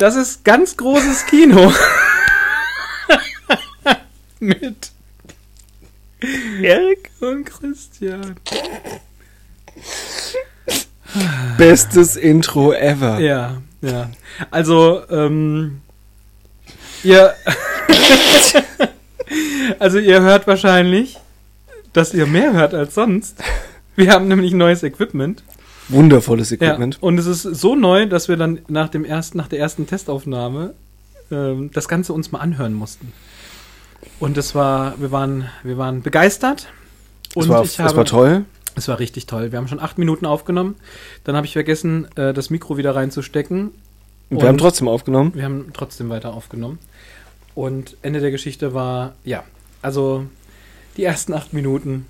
Das ist ganz großes Kino. Mit Erik und Christian. Bestes Intro ever. Ja, ja. Also, ähm, ihr, also ihr hört wahrscheinlich, dass ihr mehr hört als sonst. Wir haben nämlich neues Equipment. Wundervolles Equipment. Ja, und es ist so neu, dass wir dann nach, dem ersten, nach der ersten Testaufnahme ähm, das Ganze uns mal anhören mussten. Und es war, wir waren, wir waren begeistert. Und es, war, ich es habe, war toll. Es war richtig toll. Wir haben schon acht Minuten aufgenommen. Dann habe ich vergessen, äh, das Mikro wieder reinzustecken. Wir haben trotzdem aufgenommen. Wir haben trotzdem weiter aufgenommen. Und Ende der Geschichte war, ja, also die ersten acht Minuten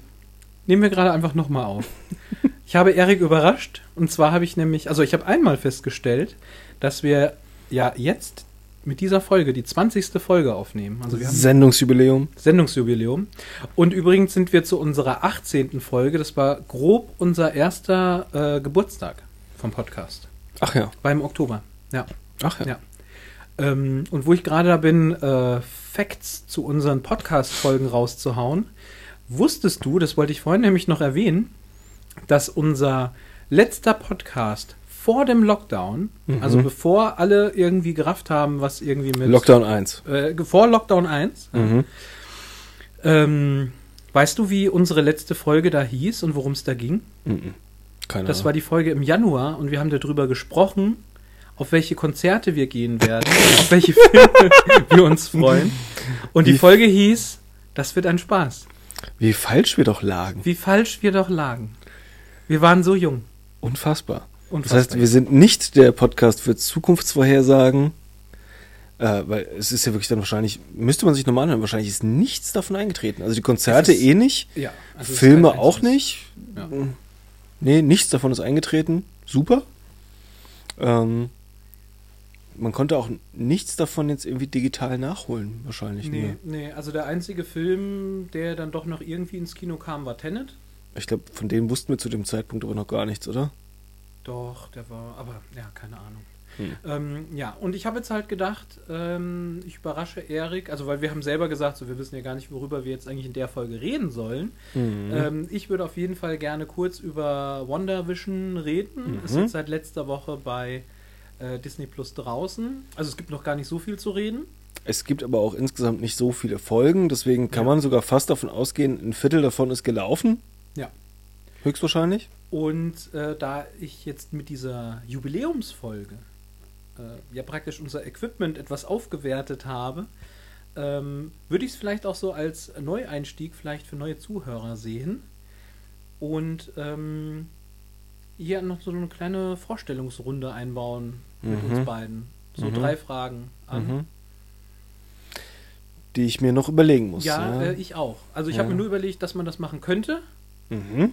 nehmen wir gerade einfach nochmal auf. ich habe Erik überrascht. Und zwar habe ich nämlich, also ich habe einmal festgestellt, dass wir ja jetzt mit dieser Folge die 20. Folge aufnehmen. Also wir haben Sendungsjubiläum. Sendungsjubiläum. Und übrigens sind wir zu unserer 18. Folge. Das war grob unser erster äh, Geburtstag vom Podcast. Ach ja. War im Oktober. Ja. Ach ja. Ja. Ähm, und wo ich gerade da bin, äh, Facts zu unseren Podcast-Folgen rauszuhauen, wusstest du, das wollte ich vorhin nämlich noch erwähnen, dass unser letzter Podcast vor dem Lockdown, Mhm. also bevor alle irgendwie gerafft haben, was irgendwie mit Lockdown 1. äh, vor Lockdown 1, Mhm. ähm, weißt du, wie unsere letzte Folge da hieß und worum es da ging? Mhm. Keine Das Ahnung. war die Folge im Januar und wir haben darüber gesprochen, auf welche Konzerte wir gehen werden, auf welche Filme wir uns freuen. Und die Wie- Folge hieß, das wird ein Spaß. Wie falsch wir doch lagen. Wie falsch wir doch lagen. Wir waren so jung. Unfassbar. Das Unfassbar. heißt, wir sind nicht der Podcast für Zukunftsvorhersagen, äh, weil es ist ja wirklich dann wahrscheinlich, müsste man sich normal hören, wahrscheinlich ist nichts davon eingetreten. Also die Konzerte ist- eh nicht, ja, also Filme auch nicht. Ja. Nee, nichts davon ist eingetreten. Super. Ähm, man konnte auch nichts davon jetzt irgendwie digital nachholen, wahrscheinlich. Nee, Nee. nee, also der einzige Film, der dann doch noch irgendwie ins Kino kam, war Tenet. Ich glaube, von denen wussten wir zu dem Zeitpunkt aber noch gar nichts, oder? Doch, der war, aber ja, keine Ahnung. Hm. Ähm, ja, und ich habe jetzt halt gedacht, ähm, ich überrasche Erik, also weil wir haben selber gesagt, so wir wissen ja gar nicht, worüber wir jetzt eigentlich in der Folge reden sollen. Mhm. Ähm, ich würde auf jeden Fall gerne kurz über WandaVision reden. Mhm. Ist jetzt seit letzter Woche bei äh, Disney Plus draußen. Also es gibt noch gar nicht so viel zu reden. Es gibt aber auch insgesamt nicht so viele Folgen, deswegen kann Ja. man sogar fast davon ausgehen, ein Viertel davon ist gelaufen. Ja. Höchstwahrscheinlich. Und äh, da ich jetzt mit dieser Jubiläumsfolge äh, ja praktisch unser Equipment etwas aufgewertet habe, ähm, würde ich es vielleicht auch so als Neueinstieg vielleicht für neue Zuhörer sehen. Und ähm, hier noch so eine kleine Vorstellungsrunde einbauen mit Mhm. uns beiden. So Mhm. drei Fragen an. Mhm. Die ich mir noch überlegen muss. Ja, Äh, ich auch. Also ich habe Ja. mir nur überlegt, dass man das machen könnte, mhm.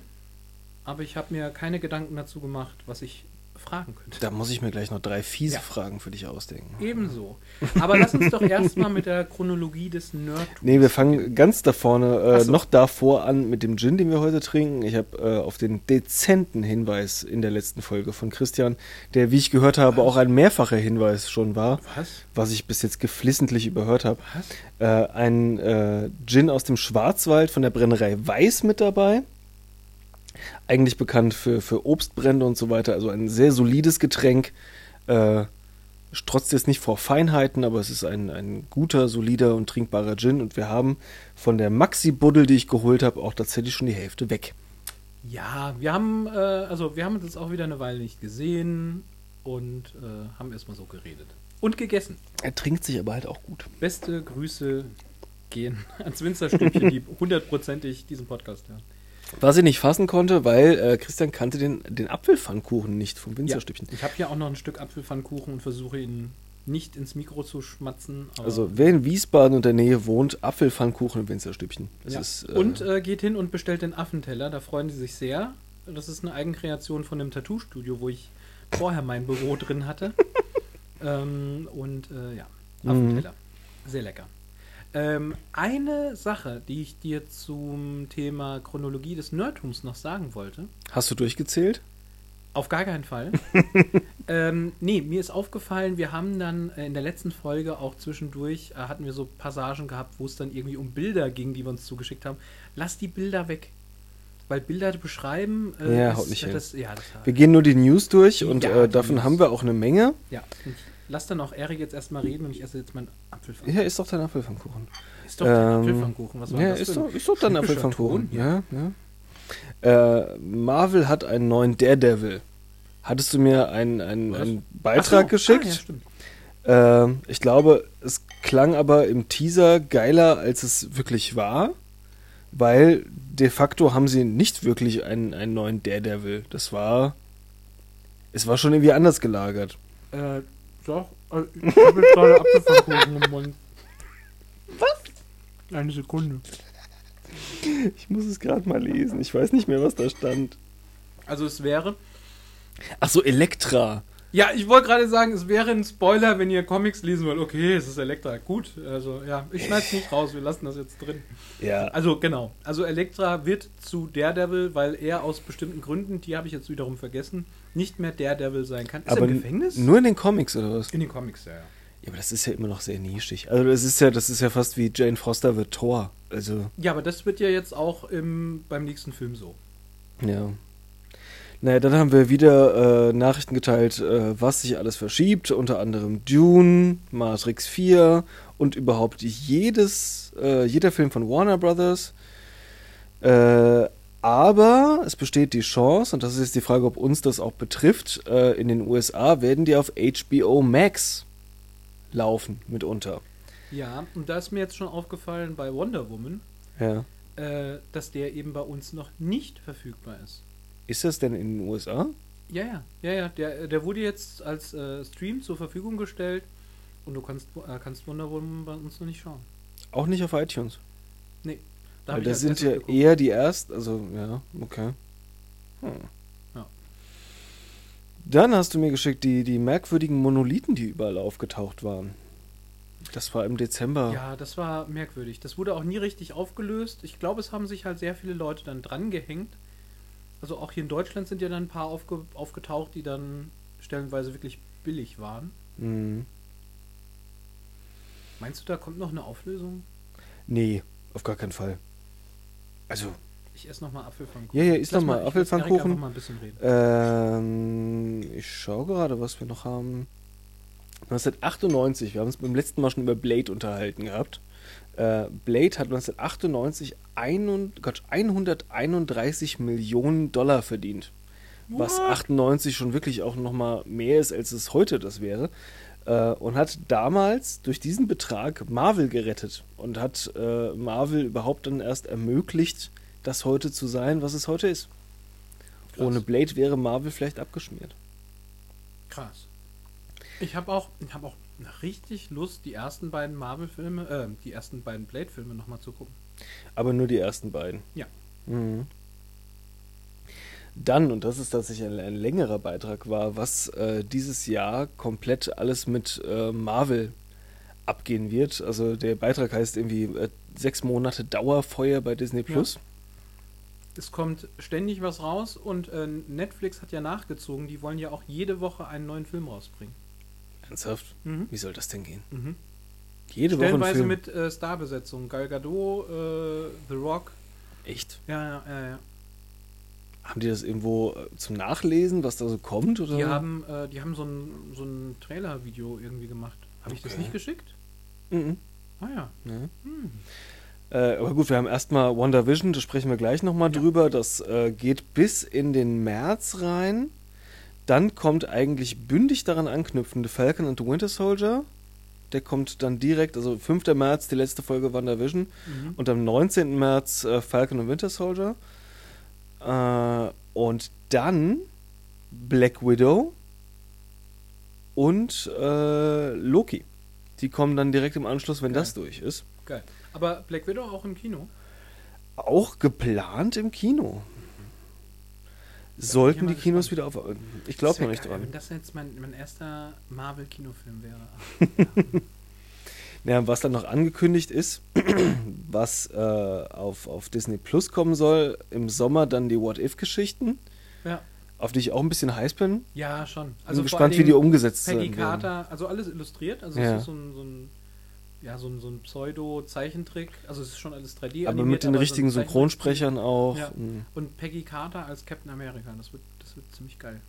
aber ich habe mir keine Gedanken dazu gemacht, was ich fragen könnte. Da muss ich mir gleich noch drei fiese Ja. Fragen für dich ausdenken. Ebenso. Aber lass uns doch erstmal mit der Chronologie des Nerdtums. Nee, wir fangen ganz da vorne, äh, so. noch davor an mit dem Gin, den wir heute trinken. Ich habe äh, auf den dezenten Hinweis in der letzten Folge von Christian, der, wie ich gehört habe, auch ein mehrfacher Hinweis schon war, Was? was ich bis jetzt geflissentlich überhört habe. Was? Äh, ein äh, Gin aus dem Schwarzwald von der Brennerei Weiß mit dabei. Eigentlich bekannt für, für Obstbrände und so weiter. Also ein sehr solides Getränk. Äh, strotzt jetzt nicht vor Feinheiten, aber es ist ein, ein guter, solider und trinkbarer Gin. Und wir haben von der Maxi-Buddel, die ich geholt habe, auch tatsächlich schon die Hälfte weg. Ja, wir haben, äh, also wir haben uns jetzt auch wieder eine Weile nicht gesehen und äh, haben erstmal so geredet. Und gegessen. Er trinkt sich aber halt auch gut. Beste Grüße gehen ans Winzerstübchen, die hundertprozentig diesen Podcast hören. Was ich nicht fassen konnte, weil äh, Christian kannte den, den Apfelpfannkuchen nicht vom Winzerstübchen. Ich habe hier auch noch ein Stück Apfelpfannkuchen und versuche ihn nicht ins Mikro zu schmatzen. Also wer in Wiesbaden und der Nähe wohnt, Apfelpfannkuchen im Winzerstübchen. Ja. ist, äh, und äh, geht hin und bestellt den Affenteller, da freuen sie sich sehr. Das ist eine Eigenkreation von dem Tattoo-Studio, wo ich vorher mein Büro drin hatte. ähm, und äh, ja, Mhm. Affenteller. Sehr lecker. Ähm, eine Sache, die ich dir zum Thema Chronologie des Nerdtums noch sagen wollte. Hast du durchgezählt? Auf gar keinen Fall. ähm, nee, mir ist aufgefallen, wir haben dann äh, in der letzten Folge auch zwischendurch, äh, hatten wir so Passagen gehabt, wo es dann irgendwie um Bilder ging, die wir uns zugeschickt haben. Lass die Bilder weg. Weil Bilder beschreiben. Äh, Ja, ist- haut nicht hin. das, ja, das, Wir gehen nur die News durch und Ja, äh, davon News. haben wir auch eine Menge. ja. Lass dann auch Erik jetzt erstmal reden und ich esse jetzt meinen Apfelpfannkuchen. Ja, ist doch dein Apfelpfannkuchen. Ist doch Ähm, Apfelpfannkuchen. Was war Ja, das ist doch, ist doch dein Apfelpfannkuchen. Ja, ja. Äh, Marvel hat einen neuen Daredevil. Hattest du mir einen, einen, einen Beitrag so, geschickt? Ah, ja, stimmt. Ähm, ich glaube, es klang aber im Teaser geiler, als es wirklich war, weil de facto haben sie nicht wirklich einen, einen neuen Daredevil. Das war. Es war schon irgendwie anders gelagert. Äh, doch. äh, Ich habe jetzt gerade Apfelpfannkuchen im Mund. Was? Eine Sekunde. Ich muss es gerade mal lesen. Ich weiß nicht mehr, was da stand. Also es wäre. Ach so, Elektra. Ja, ich wollte gerade sagen, es wäre ein Spoiler, wenn ihr Comics lesen wollt. Okay, es ist Elektra. Gut. Also ja, ich schneide es nicht raus, wir lassen das jetzt drin. Ja. Also genau. Also Elektra wird zu Daredevil, weil er aus bestimmten Gründen, die habe ich jetzt wiederum vergessen, nicht mehr Daredevil sein kann. Ist aber er im Gefängnis? nur in den Comics oder was? In den Comics, ja, ja. Ja, aber das ist ja immer noch sehr nischig. Also das ist ja, das ist ja fast wie Jane Foster wird Thor. Also, Ja, aber das wird ja jetzt auch im, beim nächsten Film so. ja. Naja, dann haben wir wieder äh, Nachrichten geteilt, äh, was sich alles verschiebt. Unter anderem Dune, Matrix 4 und überhaupt jedes, äh, jeder Film von Warner Brothers. Äh, aber es besteht die Chance, und das ist jetzt die Frage, ob uns das auch betrifft, äh, in den USA werden die auf HBO Max laufen mitunter. Ja, und da ist mir jetzt schon aufgefallen bei Wonder Woman, Ja. äh, dass der eben bei uns noch nicht verfügbar ist. Ist das denn in den USA? Ja, ja, ja, ja. Der, der wurde jetzt als äh, Stream zur Verfügung gestellt und du kannst, äh, kannst Wonder Woman bei uns noch nicht schauen. Auch nicht auf iTunes. Nee. Da Weil das sind ja geguckt. eher die ersten, also ja, okay. Hm. Ja. Dann hast du mir geschickt die, die merkwürdigen Monolithen, die überall aufgetaucht waren. Das war im Dezember. Ja, das war merkwürdig. Das wurde auch nie richtig aufgelöst. Ich glaube, es haben sich halt sehr viele Leute dann dran gehängt. Also auch hier in Deutschland sind ja dann ein paar aufge aufgetaucht, die dann stellenweise wirklich billig waren. Hm. Meinst du, da kommt noch eine Auflösung? Nee, auf gar keinen Fall. Also, Ich esse nochmal Apfelpfannkuchen. ja, ja, isst Lass doch mal ich lass Erik einfach Apfelpfannkuchen. mal ein bisschen reden. Ähm, ich schaue gerade, was wir noch haben. 1998, wir haben uns beim letzten Mal schon über Blade unterhalten gehabt. Äh, Blade hat 1998 ein, Gott, 131 Millionen Dollar verdient. Was What? 98 schon wirklich auch nochmal mehr ist, als es heute das wäre. Äh, und hat damals durch diesen Betrag Marvel gerettet und hat äh, Marvel überhaupt dann erst ermöglicht, das heute zu sein, was es heute ist. Krass. Ohne Blade wäre Marvel vielleicht abgeschmiert. Krass. Ich habe auch, ich hab auch richtig Lust, die ersten beiden Marvel-Filme, äh, die ersten beiden Blade-Filme nochmal zu gucken. Aber nur die ersten beiden. Ja. Mhm. Dann, und das ist tatsächlich ein, ein längerer Beitrag, war, was äh, dieses Jahr komplett alles mit äh, Marvel abgehen wird. Also der Beitrag heißt irgendwie äh, sechs Monate Dauerfeuer bei Disney Plus. Es kommt ständig was raus und äh, Netflix hat ja nachgezogen, die wollen ja auch jede Woche einen neuen Film rausbringen. Ernsthaft? Mhm. Wie soll das denn gehen? Mhm. Jede Woche ein Stellenweise mit äh, Starbesetzung. Gal Gadot, äh, The Rock. Echt? Ja, ja, ja, ja. Haben die das irgendwo äh, zum Nachlesen, was da so kommt? Oder? Die haben, äh, die haben so ein, so ein Trailer-Video irgendwie gemacht. Habe ich das Okay. nicht geschickt? Mhm. Ah ja. Ja. Hm. Äh, aber gut, wir haben erstmal WandaVision, da sprechen wir gleich nochmal Ja. drüber. Das äh, geht bis in den März rein. Dann kommt eigentlich bündig daran anknüpfende Falcon and the Winter Soldier. Der kommt dann direkt, also 5. März die letzte Folge WandaVision Mhm. und am 19. März äh, Falcon and Winter Soldier. Äh, und dann Black Widow und äh, Loki. Die kommen dann direkt im Anschluss, wenn Geil. das durch ist. Geil. Aber Black Widow auch im Kino? Auch geplant im Kino. Sollten bin die Kinos gespannt. wieder auf. Ich glaube noch nicht geil, dran. Wenn das jetzt mein, mein erster Marvel-Kinofilm wäre. Ja, was dann noch angekündigt ist, was äh, auf, auf Disney Plus kommen soll, im Sommer dann die What-If-Geschichten. ja. auf die ich auch ein bisschen heiß bin. Ja, schon. Also bin gespannt, wie die umgesetzt Peggy werden. Carter, also alles illustriert. Also Ja. es ist so ein, so ein, ja, so ein, so ein Pseudo-Zeichentrick. Also es ist schon alles 3D Aber mit den so richtigen Zeichentrick. Synchronsprechern auch. Ja. Mhm. Und Peggy Carter als Captain America. Das wird, das wird ziemlich geil.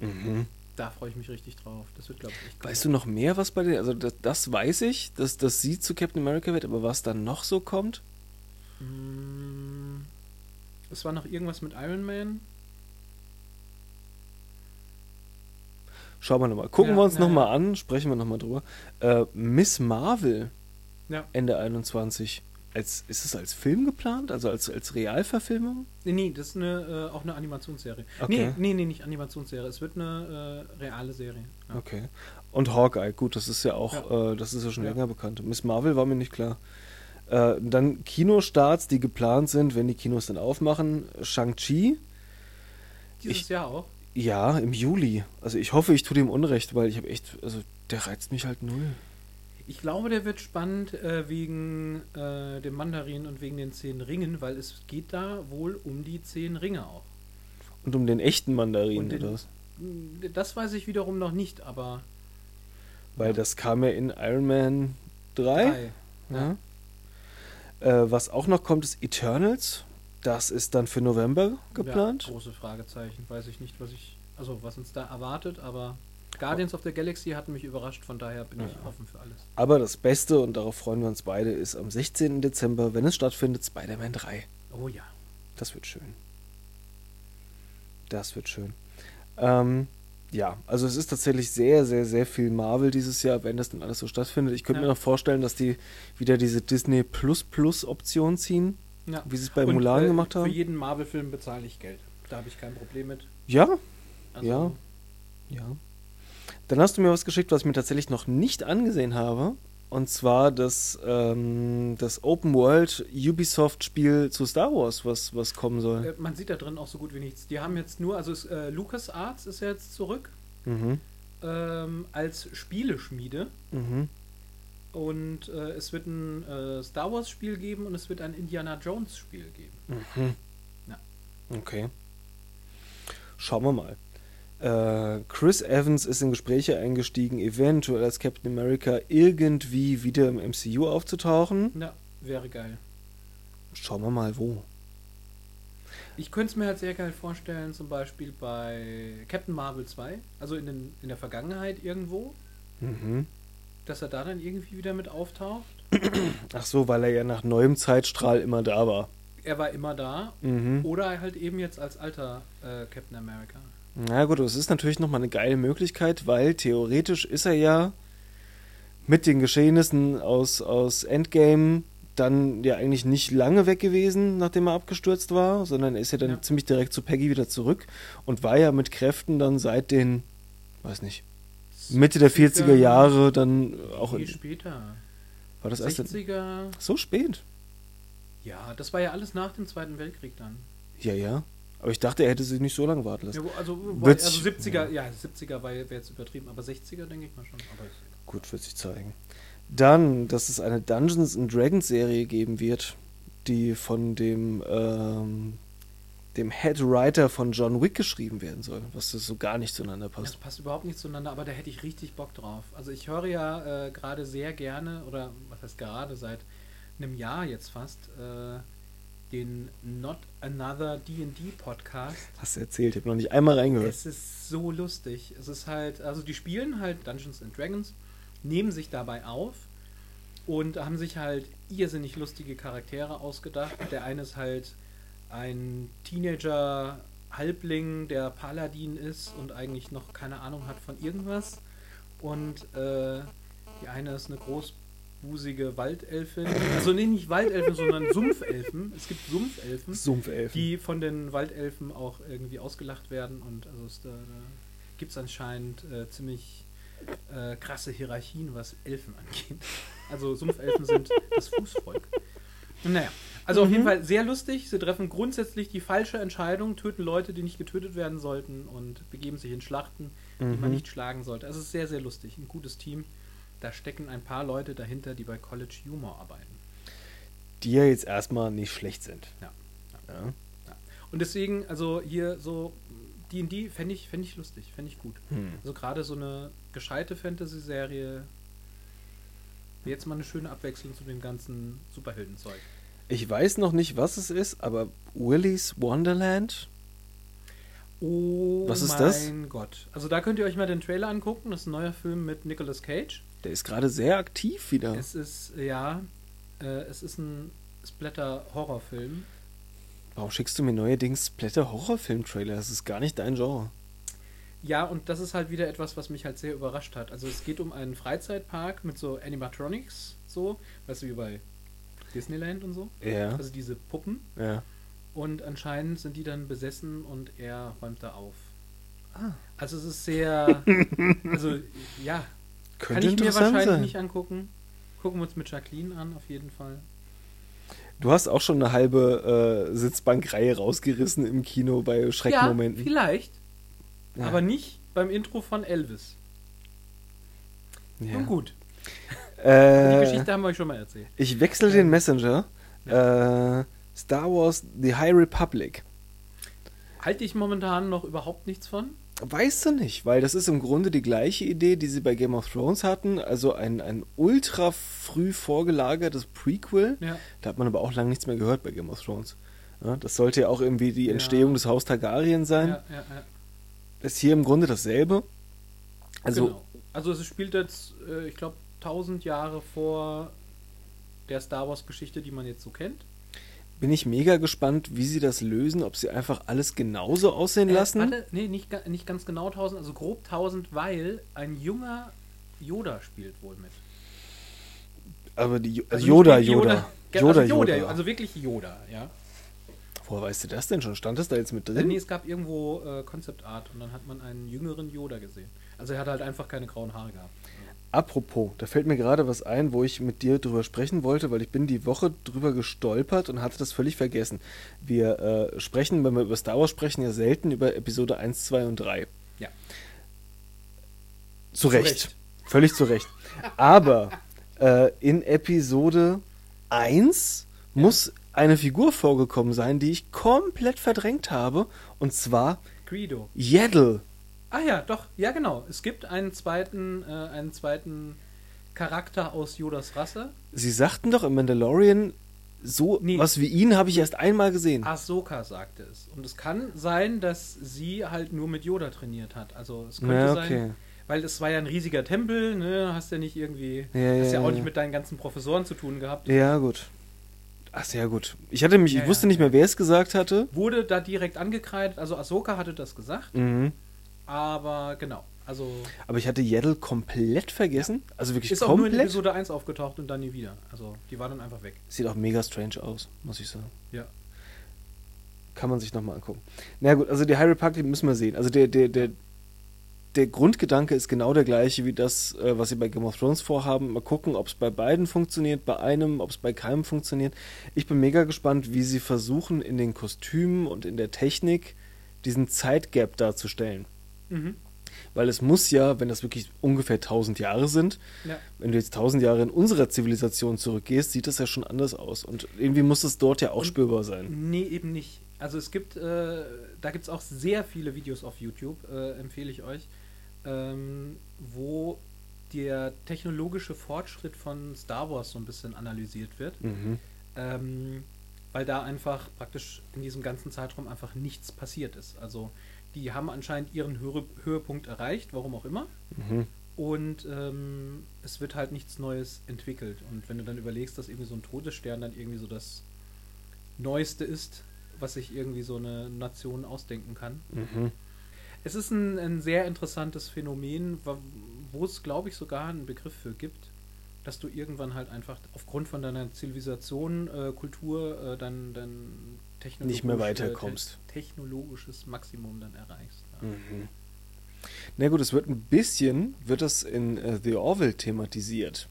Mhm. Da freue ich mich richtig drauf. Das wird, glaube ich, echt Weißt du noch mehr, was bei den. Also, das, das weiß ich, dass, dass sie zu Captain America wird, aber was dann noch so kommt? Mm, Es war noch irgendwas mit Iron Man. Schauen wir nochmal. Gucken Ja, wir uns ja, nochmal an, sprechen wir nochmal drüber. Äh, Miss Marvel, Ja. Ende 21. Als, ist es als Film geplant? Also als, als Realverfilmung? Nee, nee, das ist eine, äh, auch eine Animationsserie. Okay. Nee, nee, nee, nicht Animationsserie. Es wird eine äh, reale Serie. Ja. Okay. Und Hawkeye, gut, das ist ja auch, Äh, das ist ja schon Ja. länger bekannt. Miss Marvel war mir nicht klar. Äh, dann Kinostarts, die geplant sind, wenn die Kinos dann aufmachen. Shang-Chi, Dieses Ich- Jahr auch. ja, im Juli. Also ich hoffe, ich tue dem Unrecht, weil ich habe echt, also der reizt mich halt null. Ich glaube, der wird spannend äh, wegen äh, dem Mandarin und wegen den zehn Ringen, weil es geht da wohl um die zehn Ringe auch. Und um den echten Mandarin den- oder was? Das weiß ich wiederum noch nicht, aber Weil das kam ja in Iron Man 3. drei. Ja. Äh, was auch noch kommt, ist Eternals. Das ist dann für November geplant. Ja, große Fragezeichen. Weiß ich nicht, was ich, also was uns da erwartet, aber Guardians of the Galaxy hat mich überrascht, von daher bin ich Ja. offen für alles. Aber das Beste, und darauf freuen wir uns beide, ist am 16. Dezember, wenn es stattfindet, Spider-Man 3. Oh ja. Das wird schön. Das wird schön. Ähm, ja, also es ist tatsächlich sehr, sehr, sehr viel Marvel dieses Jahr, wenn das dann alles so stattfindet. Ich könnte Ja. mir noch vorstellen, dass die wieder diese Disney Plus Plus Option ziehen, ja. wie sie es bei Und, Mulan äh, gemacht Für haben. jeden Marvel-Film bezahle ich Geld. Da habe ich kein Problem mit. Ja, Also, Ja. Ja. Dann hast du mir was geschickt, was ich mir tatsächlich noch nicht angesehen habe. Und zwar das, ähm, das Open World Ubisoft Spiel zu Star Wars, was, was kommen soll. Äh, man sieht da drin auch so gut wie nichts. Die haben jetzt nur, also es, äh, LucasArts ist ja jetzt zurück Mhm. ähm, als Spieleschmiede. Mhm. Und äh, es wird ein äh, Star Wars Spiel geben und es wird ein Indiana Jones Spiel geben. Mhm. Ja. Okay. Schauen wir mal. Äh, Chris Evans ist in Gespräche eingestiegen, eventuell als Captain America irgendwie wieder im MCU aufzutauchen. Ja, wäre geil. Schauen wir mal, wo. Ich könnte es mir halt sehr geil vorstellen, zum Beispiel bei Captain Marvel 2, also in, den, in der Vergangenheit irgendwo, Mhm. dass er da dann irgendwie wieder mit auftaucht. Ach so, weil er ja nach neuem Zeitstrahl immer da war. Er war immer da. Mhm. Oder halt eben jetzt als alter äh, Captain America. Na gut, das ist natürlich nochmal eine geile Möglichkeit, weil theoretisch ist er ja mit den Geschehnissen aus, aus Endgame dann ja eigentlich nicht lange weg gewesen, nachdem er abgestürzt war, sondern er ist ja dann Ja. ziemlich direkt zu Peggy wieder zurück und war ja mit Kräften dann seit den, weiß nicht, Mitte der 40er Jahre dann auch Viel später. war das erste 60er. so spät? Ja, das war ja alles nach dem Zweiten Weltkrieg dann. Ja, ja. Aber ich dachte, er hätte sich nicht so lange warten lassen. Ja, also, also 70er, ja, 70er war wäre jetzt übertrieben, aber 60er denke ich mal schon. Gut, wird sich zeigen. Dann, dass es eine Dungeons and Dragons Serie geben wird, die von dem, ähm, dem Head Writer von John Wick geschrieben werden soll, was das so gar nicht zueinander Das passt. passt überhaupt nicht zueinander, aber da hätte ich richtig Bock drauf. Also ich höre ja äh, gerade sehr gerne, oder was heißt gerade, seit einem Jahr jetzt fast, äh, den Not Another D&D Podcast. Hast du erzählt, ich habe noch nicht einmal reingehört. Es ist so lustig. Es ist halt, also die spielen halt Dungeons and Dragons, nehmen sich dabei auf und haben sich halt irrsinnig lustige Charaktere ausgedacht. Der eine ist halt ein Teenager Halbling, der Paladin ist und eigentlich noch keine Ahnung hat von irgendwas. Und äh, die eine ist eine großbusige Waldelfin. Also nee, nicht Waldelfen, sondern Sumpfelfen. Es gibt Sumpfelfen Sumpfelfen. die von den Waldelfen auch irgendwie ausgelacht werden und also es, da, da gibt es anscheinend äh, ziemlich äh, krasse Hierarchien, was Elfen angeht. Also Sumpfelfen sind das Fußvolk. Naja, also auf Mhm. jeden Fall sehr lustig. Sie treffen grundsätzlich die falsche Entscheidung, töten Leute, die nicht getötet werden sollten und begeben sich in Schlachten, die man Mhm. nicht schlagen sollte. Also es ist sehr, sehr lustig. Ein gutes Team. Da stecken ein paar Leute dahinter, die bei College Humor arbeiten. Die ja jetzt erstmal nicht schlecht sind. Ja. Ja. Und deswegen, also hier so D&D fände ich, fänd ich lustig, fände ich gut. Hm. Also gerade so eine gescheite Fantasy-Serie jetzt mal eine schöne Abwechslung zu dem ganzen Superheldenzeug. Ich weiß noch nicht, was es ist, aber Willy's Wonderland? Oh Was ist mein das? Gott. Also da könnt ihr euch mal den Trailer angucken. Das ist ein neuer Film mit Nicolas Cage. Der ist gerade sehr aktiv wieder. Es ist, ja, äh, es ist ein Splatter-Horrorfilm. Warum schickst du mir neuerdings Splatter-Horrorfilm-Trailer? Das ist gar nicht dein Genre. Ja, und das ist halt wieder etwas, was mich halt sehr überrascht hat. Also es geht um einen Freizeitpark mit so Animatronics, so, weißt du, wie bei Disneyland und so. Ja, Also diese Puppen. ja. Und anscheinend sind die dann besessen und er räumt da auf. Ah. Also es ist sehr, also ja, kann Könnte ich mir wahrscheinlich sein. nicht angucken. Gucken wir uns mit Jacqueline an, auf jeden Fall. Du hast auch schon eine halbe äh, Sitzbankreihe rausgerissen im Kino bei Schreckmomenten. Ja, vielleicht, Ja. aber nicht beim Intro von Elvis. Ja. Nun gut, die Äh, Geschichte haben wir euch schon mal erzählt. ich wechsle den Messenger. Äh, Star Wars The High Republic. Halte ich momentan noch überhaupt nichts von. Weißt du nicht, weil das ist im Grunde die gleiche Idee, die sie bei Game of Thrones hatten. Also ein, ein ultra früh vorgelagertes Prequel. Ja. Da hat man aber auch lange nichts mehr gehört bei Game of Thrones. Ja, das sollte ja auch irgendwie die Ja. Entstehung des Haus Targaryen sein. Ja, ja, ja. Ist hier im Grunde dasselbe. Also, genau. Also es spielt jetzt, äh, ich glaube, 1000 Jahre vor der Star Wars Geschichte, die man jetzt so kennt. Bin ich mega gespannt, wie sie das lösen, ob sie einfach alles genauso aussehen lassen. Äh, warte, nee, nicht, nicht ganz genau 1000, also grob 1000, weil ein junger Yoda spielt wohl mit. aber die Also Yoda, nicht Yoda. Ge- Yoda, also Yoda. Yoda, also wirklich Yoda, ja. Woher weißt du das denn schon? Stand das da jetzt mit Äh, drin? nee, es gab irgendwo äh, Concept Art und dann hat man einen jüngeren Yoda gesehen. Also er hat halt einfach keine grauen Haare gehabt. Apropos, da fällt mir gerade was ein, wo ich mit dir drüber sprechen wollte, weil ich bin die Woche drüber gestolpert und hatte das völlig vergessen. Wir äh, sprechen, wenn wir über Star Wars sprechen, ja selten über Episode 1, 2 und 3. Ja. Zu Zu Recht. Recht. Völlig zu Recht. Aber äh, in Episode 1 muss eine Figur vorgekommen sein, die ich komplett verdrängt habe. Und zwar Greedo. Yaddle. Ah ja, doch, ja genau. Es gibt einen zweiten, äh, einen zweiten Charakter aus Yodas Rasse. Sie sagten doch im Mandalorian, so Nee. was wie ihn habe ich erst einmal gesehen. Ahsoka sagte es. Und es kann sein, dass sie halt nur mit Yoda trainiert hat. Also es könnte Ja, sein, okay. weil es war ja ein riesiger Tempel, ne? Hast ja nicht irgendwie, Ja, hast ja, ja auch nicht mit deinen ganzen Professoren zu tun gehabt. Ja, gut. Ach, sehr gut. Ich hatte mich, ich wusste nicht mehr, wer es gesagt hatte. Wurde da direkt angekreidet, also Ahsoka hatte das gesagt, Mhm. Aber genau. Also Aber ich hatte Yaddle komplett vergessen. Also wirklich ist auch nur in komplett. Episode 1 aufgetaucht und dann nie wieder. Also die war dann einfach weg. Sieht auch mega strange aus, muss ich sagen. Ja. Kann man sich nochmal angucken. Na gut, also die High Republic müssen wir sehen. Also der, der, der, der Grundgedanke ist genau der gleiche wie das, äh, was sie bei Game of Thrones vorhaben. Mal gucken, ob es bei beiden funktioniert, bei einem, ob es bei keinem funktioniert. Ich bin mega gespannt, wie sie versuchen, in den Kostümen und in der Technik diesen Zeitgap darzustellen. Mhm. Weil es muss ja, wenn das wirklich ungefähr 1000 Jahre sind, Ja. wenn du jetzt 1000 Jahre in unserer Zivilisation zurückgehst, sieht das ja schon anders aus. Und irgendwie muss es dort ja auch Und- spürbar sein. Nee, eben nicht. Also es gibt, äh, da gibt es auch sehr viele Videos auf YouTube, äh, empfehle ich euch, ähm, wo der technologische Fortschritt von Star Wars so ein bisschen analysiert wird. Mhm. Ähm, weil da einfach praktisch in diesem ganzen Zeitraum einfach nichts passiert ist. Also die haben anscheinend ihren Höhe Höhepunkt erreicht, warum auch immer. Mhm. Und ähm, es wird halt nichts Neues entwickelt. Und wenn du dann überlegst, dass irgendwie so ein Todesstern dann irgendwie so das Neueste ist, was sich irgendwie so eine Nation ausdenken kann. Mhm. Es ist ein, ein sehr interessantes Phänomen, wo es, glaube ich, sogar einen Begriff für gibt, dass du irgendwann halt einfach aufgrund von deiner Zivilisation, äh, Kultur, äh, dein, dein Nicht mehr weiterkommst. Te technologisches Maximum dann erreichst. Ja. Mhm. Na gut, es wird ein bisschen, wird das in äh, The Orville thematisiert.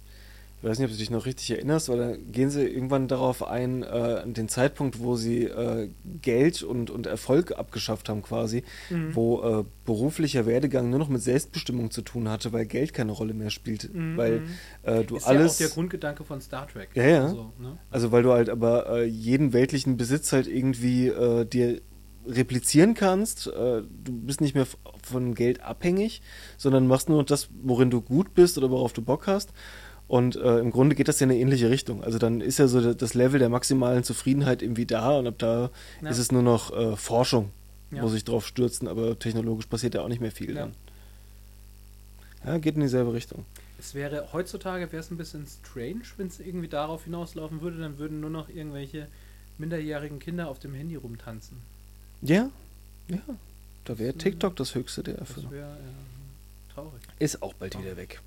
Ich weiß nicht, ob du dich noch richtig erinnerst, weil da gehen sie irgendwann darauf ein, äh, an den Zeitpunkt, wo sie äh, Geld und, und Erfolg abgeschafft haben quasi, Mhm. wo äh, beruflicher Werdegang nur noch mit Selbstbestimmung zu tun hatte, weil Geld keine Rolle mehr spielt. Mhm, Weil äh, du ist alles... ja auch der Grundgedanke von Star Trek. Ja, ja. Also, ne? Also weil du halt aber äh, jeden weltlichen Besitz halt irgendwie äh, dir replizieren kannst. Äh, du bist nicht mehr von Geld abhängig, sondern machst nur das, worin du gut bist oder worauf du Bock hast. Und äh, im Grunde geht das ja in eine ähnliche Richtung. Also dann ist ja so da- das Level der maximalen Zufriedenheit irgendwie da und ab da Ja. ist es nur noch äh, Forschung, Ja. muss ich drauf stürzen, aber technologisch passiert ja auch nicht mehr viel Ja. dann. Ja, geht in dieselbe Richtung. Es wäre heutzutage wäre es ein bisschen strange, wenn es irgendwie darauf hinauslaufen würde, dann würden nur noch irgendwelche minderjährigen Kinder auf dem Handy rumtanzen. Ja, ja. Da wäre Das, TikTok das höchste der Das Erfüllung. wäre äh, traurig. Ist auch bald wieder weg.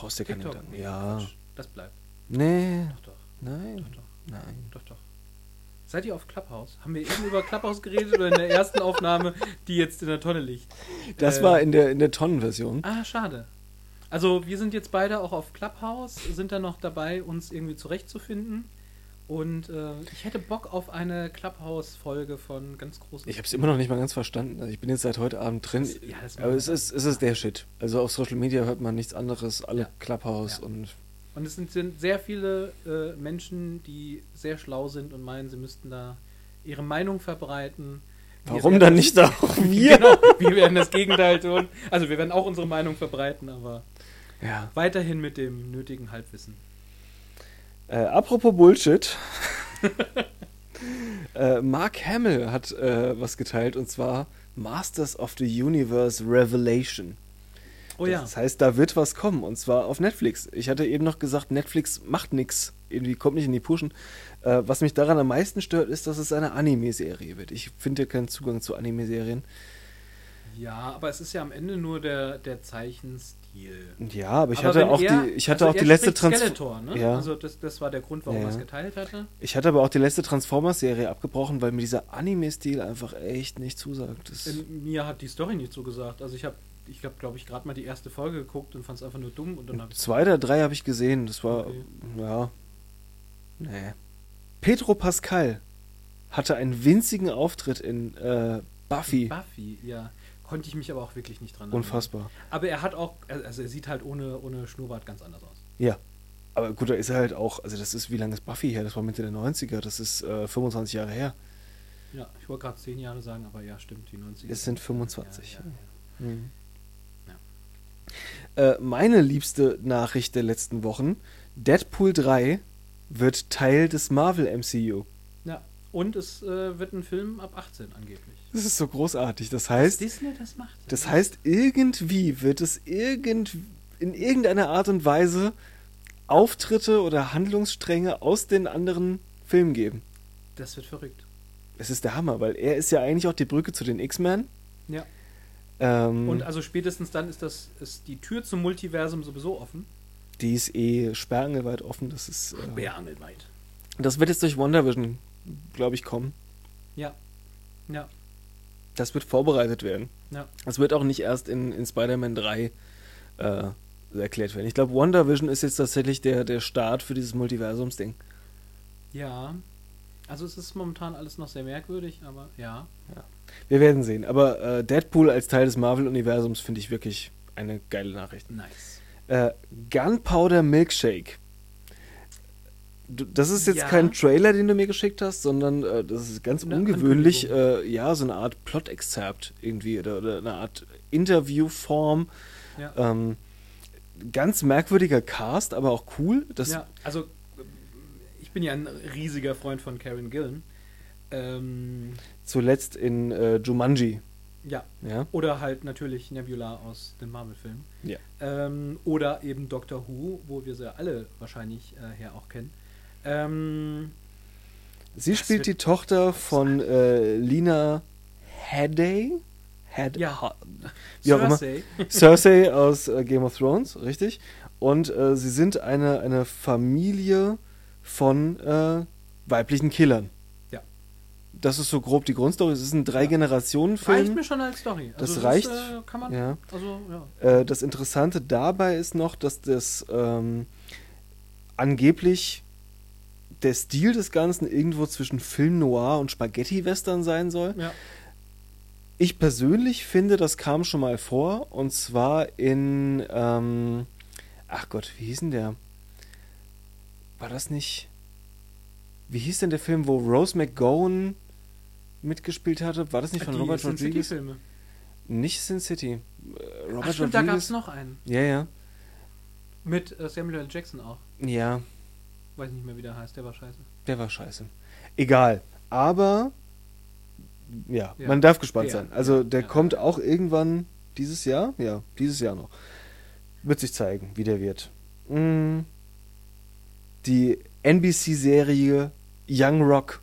Brauchst dir keine TikTok, Gedanken. nee, Ja. Quatsch. Das bleibt. Nee, Doch, doch, nein, doch, doch, nein. doch, doch. Seid ihr auf Clubhouse? Haben wir eben über Clubhouse geredet oder in der ersten Aufnahme, die jetzt in der Tonne liegt? Das Äh, war in der, in der Tonnenversion. Ah, schade. Also wir sind jetzt beide auch auf Clubhouse, sind da noch dabei, uns irgendwie zurechtzufinden. Und äh, ich hätte Bock auf eine Clubhouse-Folge von ganz großen. Ich habe es immer noch nicht mal ganz verstanden. Also ich bin jetzt seit heute Abend drin. Das- ja, das aber es ist, es ist der Shit. Also auf Social Media hört man nichts anderes. Alle Ja. Clubhouse Ja. und Und es sind, sind sehr viele äh, Menschen, die sehr schlau sind und meinen, sie müssten da ihre Meinung verbreiten. Warum dann nicht auch wir? Genau, wir werden das Gegenteil tun. Also wir werden auch unsere Meinung verbreiten, aber Ja. weiterhin mit dem nötigen Halbwissen. Äh, apropos Bullshit. äh, Mark Hamill hat äh, was geteilt und zwar Masters of the Universe Revelation. Oh ja. Das heißt, da wird was kommen und zwar auf Netflix. Ich hatte eben noch gesagt, Netflix macht nichts, irgendwie kommt nicht in die Pushen. Äh, was mich daran am meisten stört, ist, dass es eine Anime-Serie wird. Ich finde keinen Zugang zu Anime-Serien. Ja, aber es ist ja am Ende nur der, der Zeichenstil. Ja, aber ich Aber hatte auch er- die, ich hatte also auch die letzte spricht Trans Skeletor, ne? Ja. Also das, das war der Grund, warum Ja, er es geteilt hatte. Ich hatte aber auch die letzte Transformers-Serie abgebrochen, weil mir dieser Anime-Stil einfach echt nicht zusagt. Mir hat die Story nicht so gesagt. Also ich habe, ich habe, glaube ich, gerade mal die erste Folge geguckt und fand es einfach nur dumm und dann zwei oder drei habe ich gesehen. Das war, Okay. ja, nee. Pedro Pascal hatte einen winzigen Auftritt in äh, Buffy. Buffy, ja. Konnte ich mich aber auch wirklich nicht dran erinnern. Unfassbar. Aber er hat auch, also er sieht halt ohne, ohne Schnurrbart ganz anders aus. Ja. Aber gut, da ist er halt auch, also das ist, wie lange ist Buffy her? Das war Mitte der 90er, das ist äh, 25 Jahre her. Ja, ich wollte gerade zehn Jahre sagen, aber ja, stimmt, die 90 Es sind 25. Ja, ja, ja. Mhm. Äh, meine liebste Nachricht der letzten Wochen: Deadpool 3 wird Teil des Marvel MCU. Und es äh, wird ein Film ab 18 angeblich. Das ist so großartig. Das heißt, Disney das macht. das heißt, irgendwie wird es irgend, in irgendeiner Art und Weise Auftritte oder Handlungsstränge aus den anderen Filmen geben. Das wird verrückt. Es ist der Hammer, weil er ist ja eigentlich auch die Brücke zu den X-Men. Ja. Ähm, Und also spätestens dann ist das ist die Tür zum Multiversum sowieso offen. die ist eh sperrangelweit offen. Das ist. Äh, Bärangelweit. Das wird jetzt durch WandaVision, glaube ich, kommen. Ja. Ja. Das wird vorbereitet werden. Ja. Das wird auch nicht erst in, in Spider-Man 3 äh, erklärt werden. Ich glaube, WandaVision ist jetzt tatsächlich der, der Start für dieses Multiversums-Ding. Ja. Also es ist momentan alles noch sehr merkwürdig, aber ja. Wir werden sehen. Aber äh, Deadpool als Teil des Marvel-Universums finde ich wirklich eine geile Nachricht. Nice. Äh, Gunpowder Milkshake. Das ist jetzt Ja. kein Trailer, den du mir geschickt hast, sondern äh, das ist ganz Eine ungewöhnlich, äh, ja, so eine Art Plot-Exzerpt irgendwie oder, oder eine Art Interviewform. Ja. Ähm, ganz merkwürdiger Cast, aber auch cool. Ja, also äh, ich bin ja ein riesiger Freund von Karen Gillan. Ähm, Zuletzt in äh, Jumanji. ja, Ja. oder halt natürlich Nebula aus den Marvel-Filmen. Ja. Ähm, oder eben Doctor Who, wo wir sie alle wahrscheinlich äh, her auch kennen. Ähm, Sie Das spielt die Tochter von äh, Lina Headey. Head Ja. Ha wie auch immer. Cersei. Aus äh, Game of Thrones, richtig. Und äh, sie sind eine, eine Familie von äh, weiblichen Killern. Ja. Das ist so grob die Grundstory. Es ist ein Reicht Drei-Generationen-Film. mir schon als Story. Das Also reicht. äh, kann man. Ja. Also, ja. Äh, das Interessante dabei ist noch, dass das ähm, angeblich der Stil des Ganzen irgendwo zwischen Film Noir und Spaghetti-Western sein soll. ja. Ich persönlich finde, das kam schon mal vor, und zwar in, ähm, ach Gott, wie hieß denn der? War das nicht, wie hieß denn der Film, wo Rose McGowan mitgespielt hatte. War das nicht von Die Robert Sin Rodriguez? City-Filme. Nicht Sin City. Äh, Robert Ach stimmt, da gab Rodriguez. es noch einen. Ja, ja. Mit äh, Samuel L. Jackson auch. Ja, Weiß nicht mehr, wie der heißt, der war scheiße. der war scheiße. Egal. Aber ja, Ja. man darf gespannt Ja, sein. Also ja, der kommt auch irgendwann dieses Jahr. Ja, dieses Jahr noch. Wird sich zeigen, wie der wird. Mm. Die NBC-Serie Young Rock.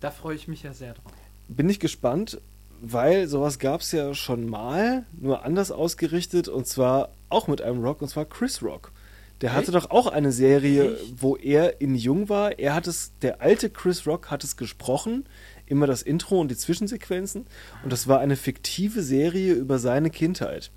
Da freue ich mich ja sehr drauf. Bin ich gespannt, weil sowas gab es ja schon mal, nur anders ausgerichtet und zwar auch mit einem Rock und zwar Chris Rock. Der hatte Echt? doch auch eine Serie, Echt? wo er in jung war. Er hat es, der alte Chris Rock hat es gesprochen, immer das Intro und die Zwischensequenzen und das war eine fiktive Serie über seine Kindheit.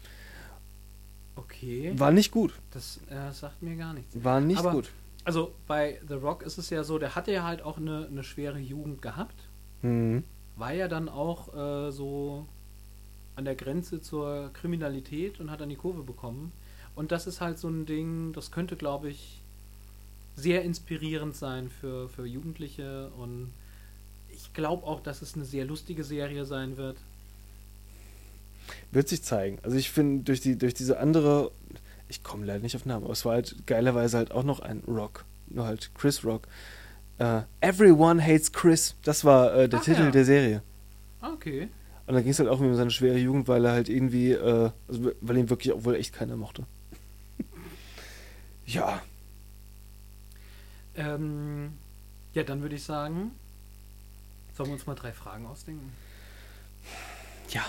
Okay. War nicht gut. Das äh, sagt mir gar nichts. War nicht Aber- gut. Also bei The Rock ist es ja so, der hatte ja halt auch eine, eine schwere Jugend gehabt. Mhm. War ja dann auch äh, so an der Grenze zur Kriminalität und hat dann die Kurve bekommen. Und das ist halt so ein Ding, das könnte, glaube ich, sehr inspirierend sein für, für Jugendliche. Und ich glaube auch, dass es eine sehr lustige Serie sein wird. Wird sich zeigen. Also ich finde, durch, die, durch diese andere, ich komme leider nicht auf Namen, aber es war halt geilerweise halt auch noch ein Rock. Nur halt Chris Rock. Äh, Everyone Hates Chris. Das war äh, der Ach Titel ja. der Serie. Ah, Okay. Und da ging es halt auch um seine schwere Jugend, weil er halt irgendwie, äh, also weil ihn wirklich auch wohl echt keiner mochte. Ja. Ähm, ja, dann würde ich sagen, sollen wir uns mal drei Fragen ausdenken? Ja.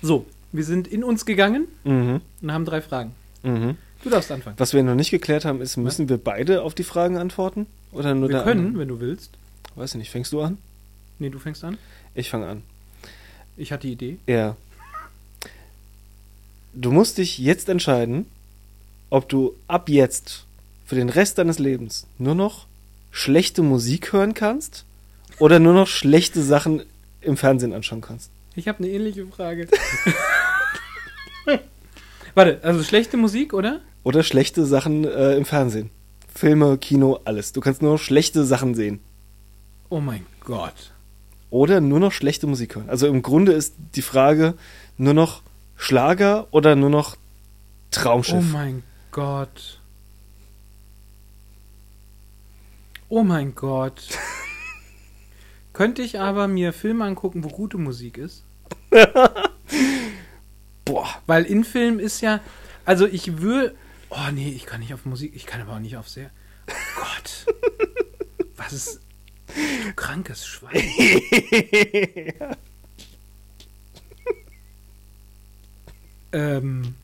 So, wir sind in uns gegangen Mhm. und haben drei Fragen. Mhm. Du darfst anfangen. Was wir noch nicht geklärt haben, ist, müssen wir beide auf die Fragen antworten? Oder nur Wir der können, andere? wenn du willst. Weiß ich nicht. Fängst du an? Nee, du fängst an. Ich fange an. Ich hatte die Idee. Ja. Du musst dich jetzt entscheiden, ob du ab jetzt für den Rest deines Lebens nur noch schlechte Musik hören kannst oder nur noch schlechte Sachen im Fernsehen anschauen kannst. Ich habe eine ähnliche Frage. Warte, also schlechte Musik, oder? Oder schlechte Sachen äh, im Fernsehen. Filme, Kino, alles. Du kannst nur noch schlechte Sachen sehen. Oh mein Gott. Oder nur noch schlechte Musik hören. Also im Grunde ist die Frage nur noch Schlager oder nur noch Oh Traumschiff. mein Gott. Oh mein Gott. Könnte ich aber mir Filme angucken, wo gute Musik ist? Boah. Weil in Film ist ja, also ich würde, oh nee, ich kann nicht auf Musik, ich kann aber auch nicht auf sehr, oh Gott. Was ist, du krankes Schwein. Ähm,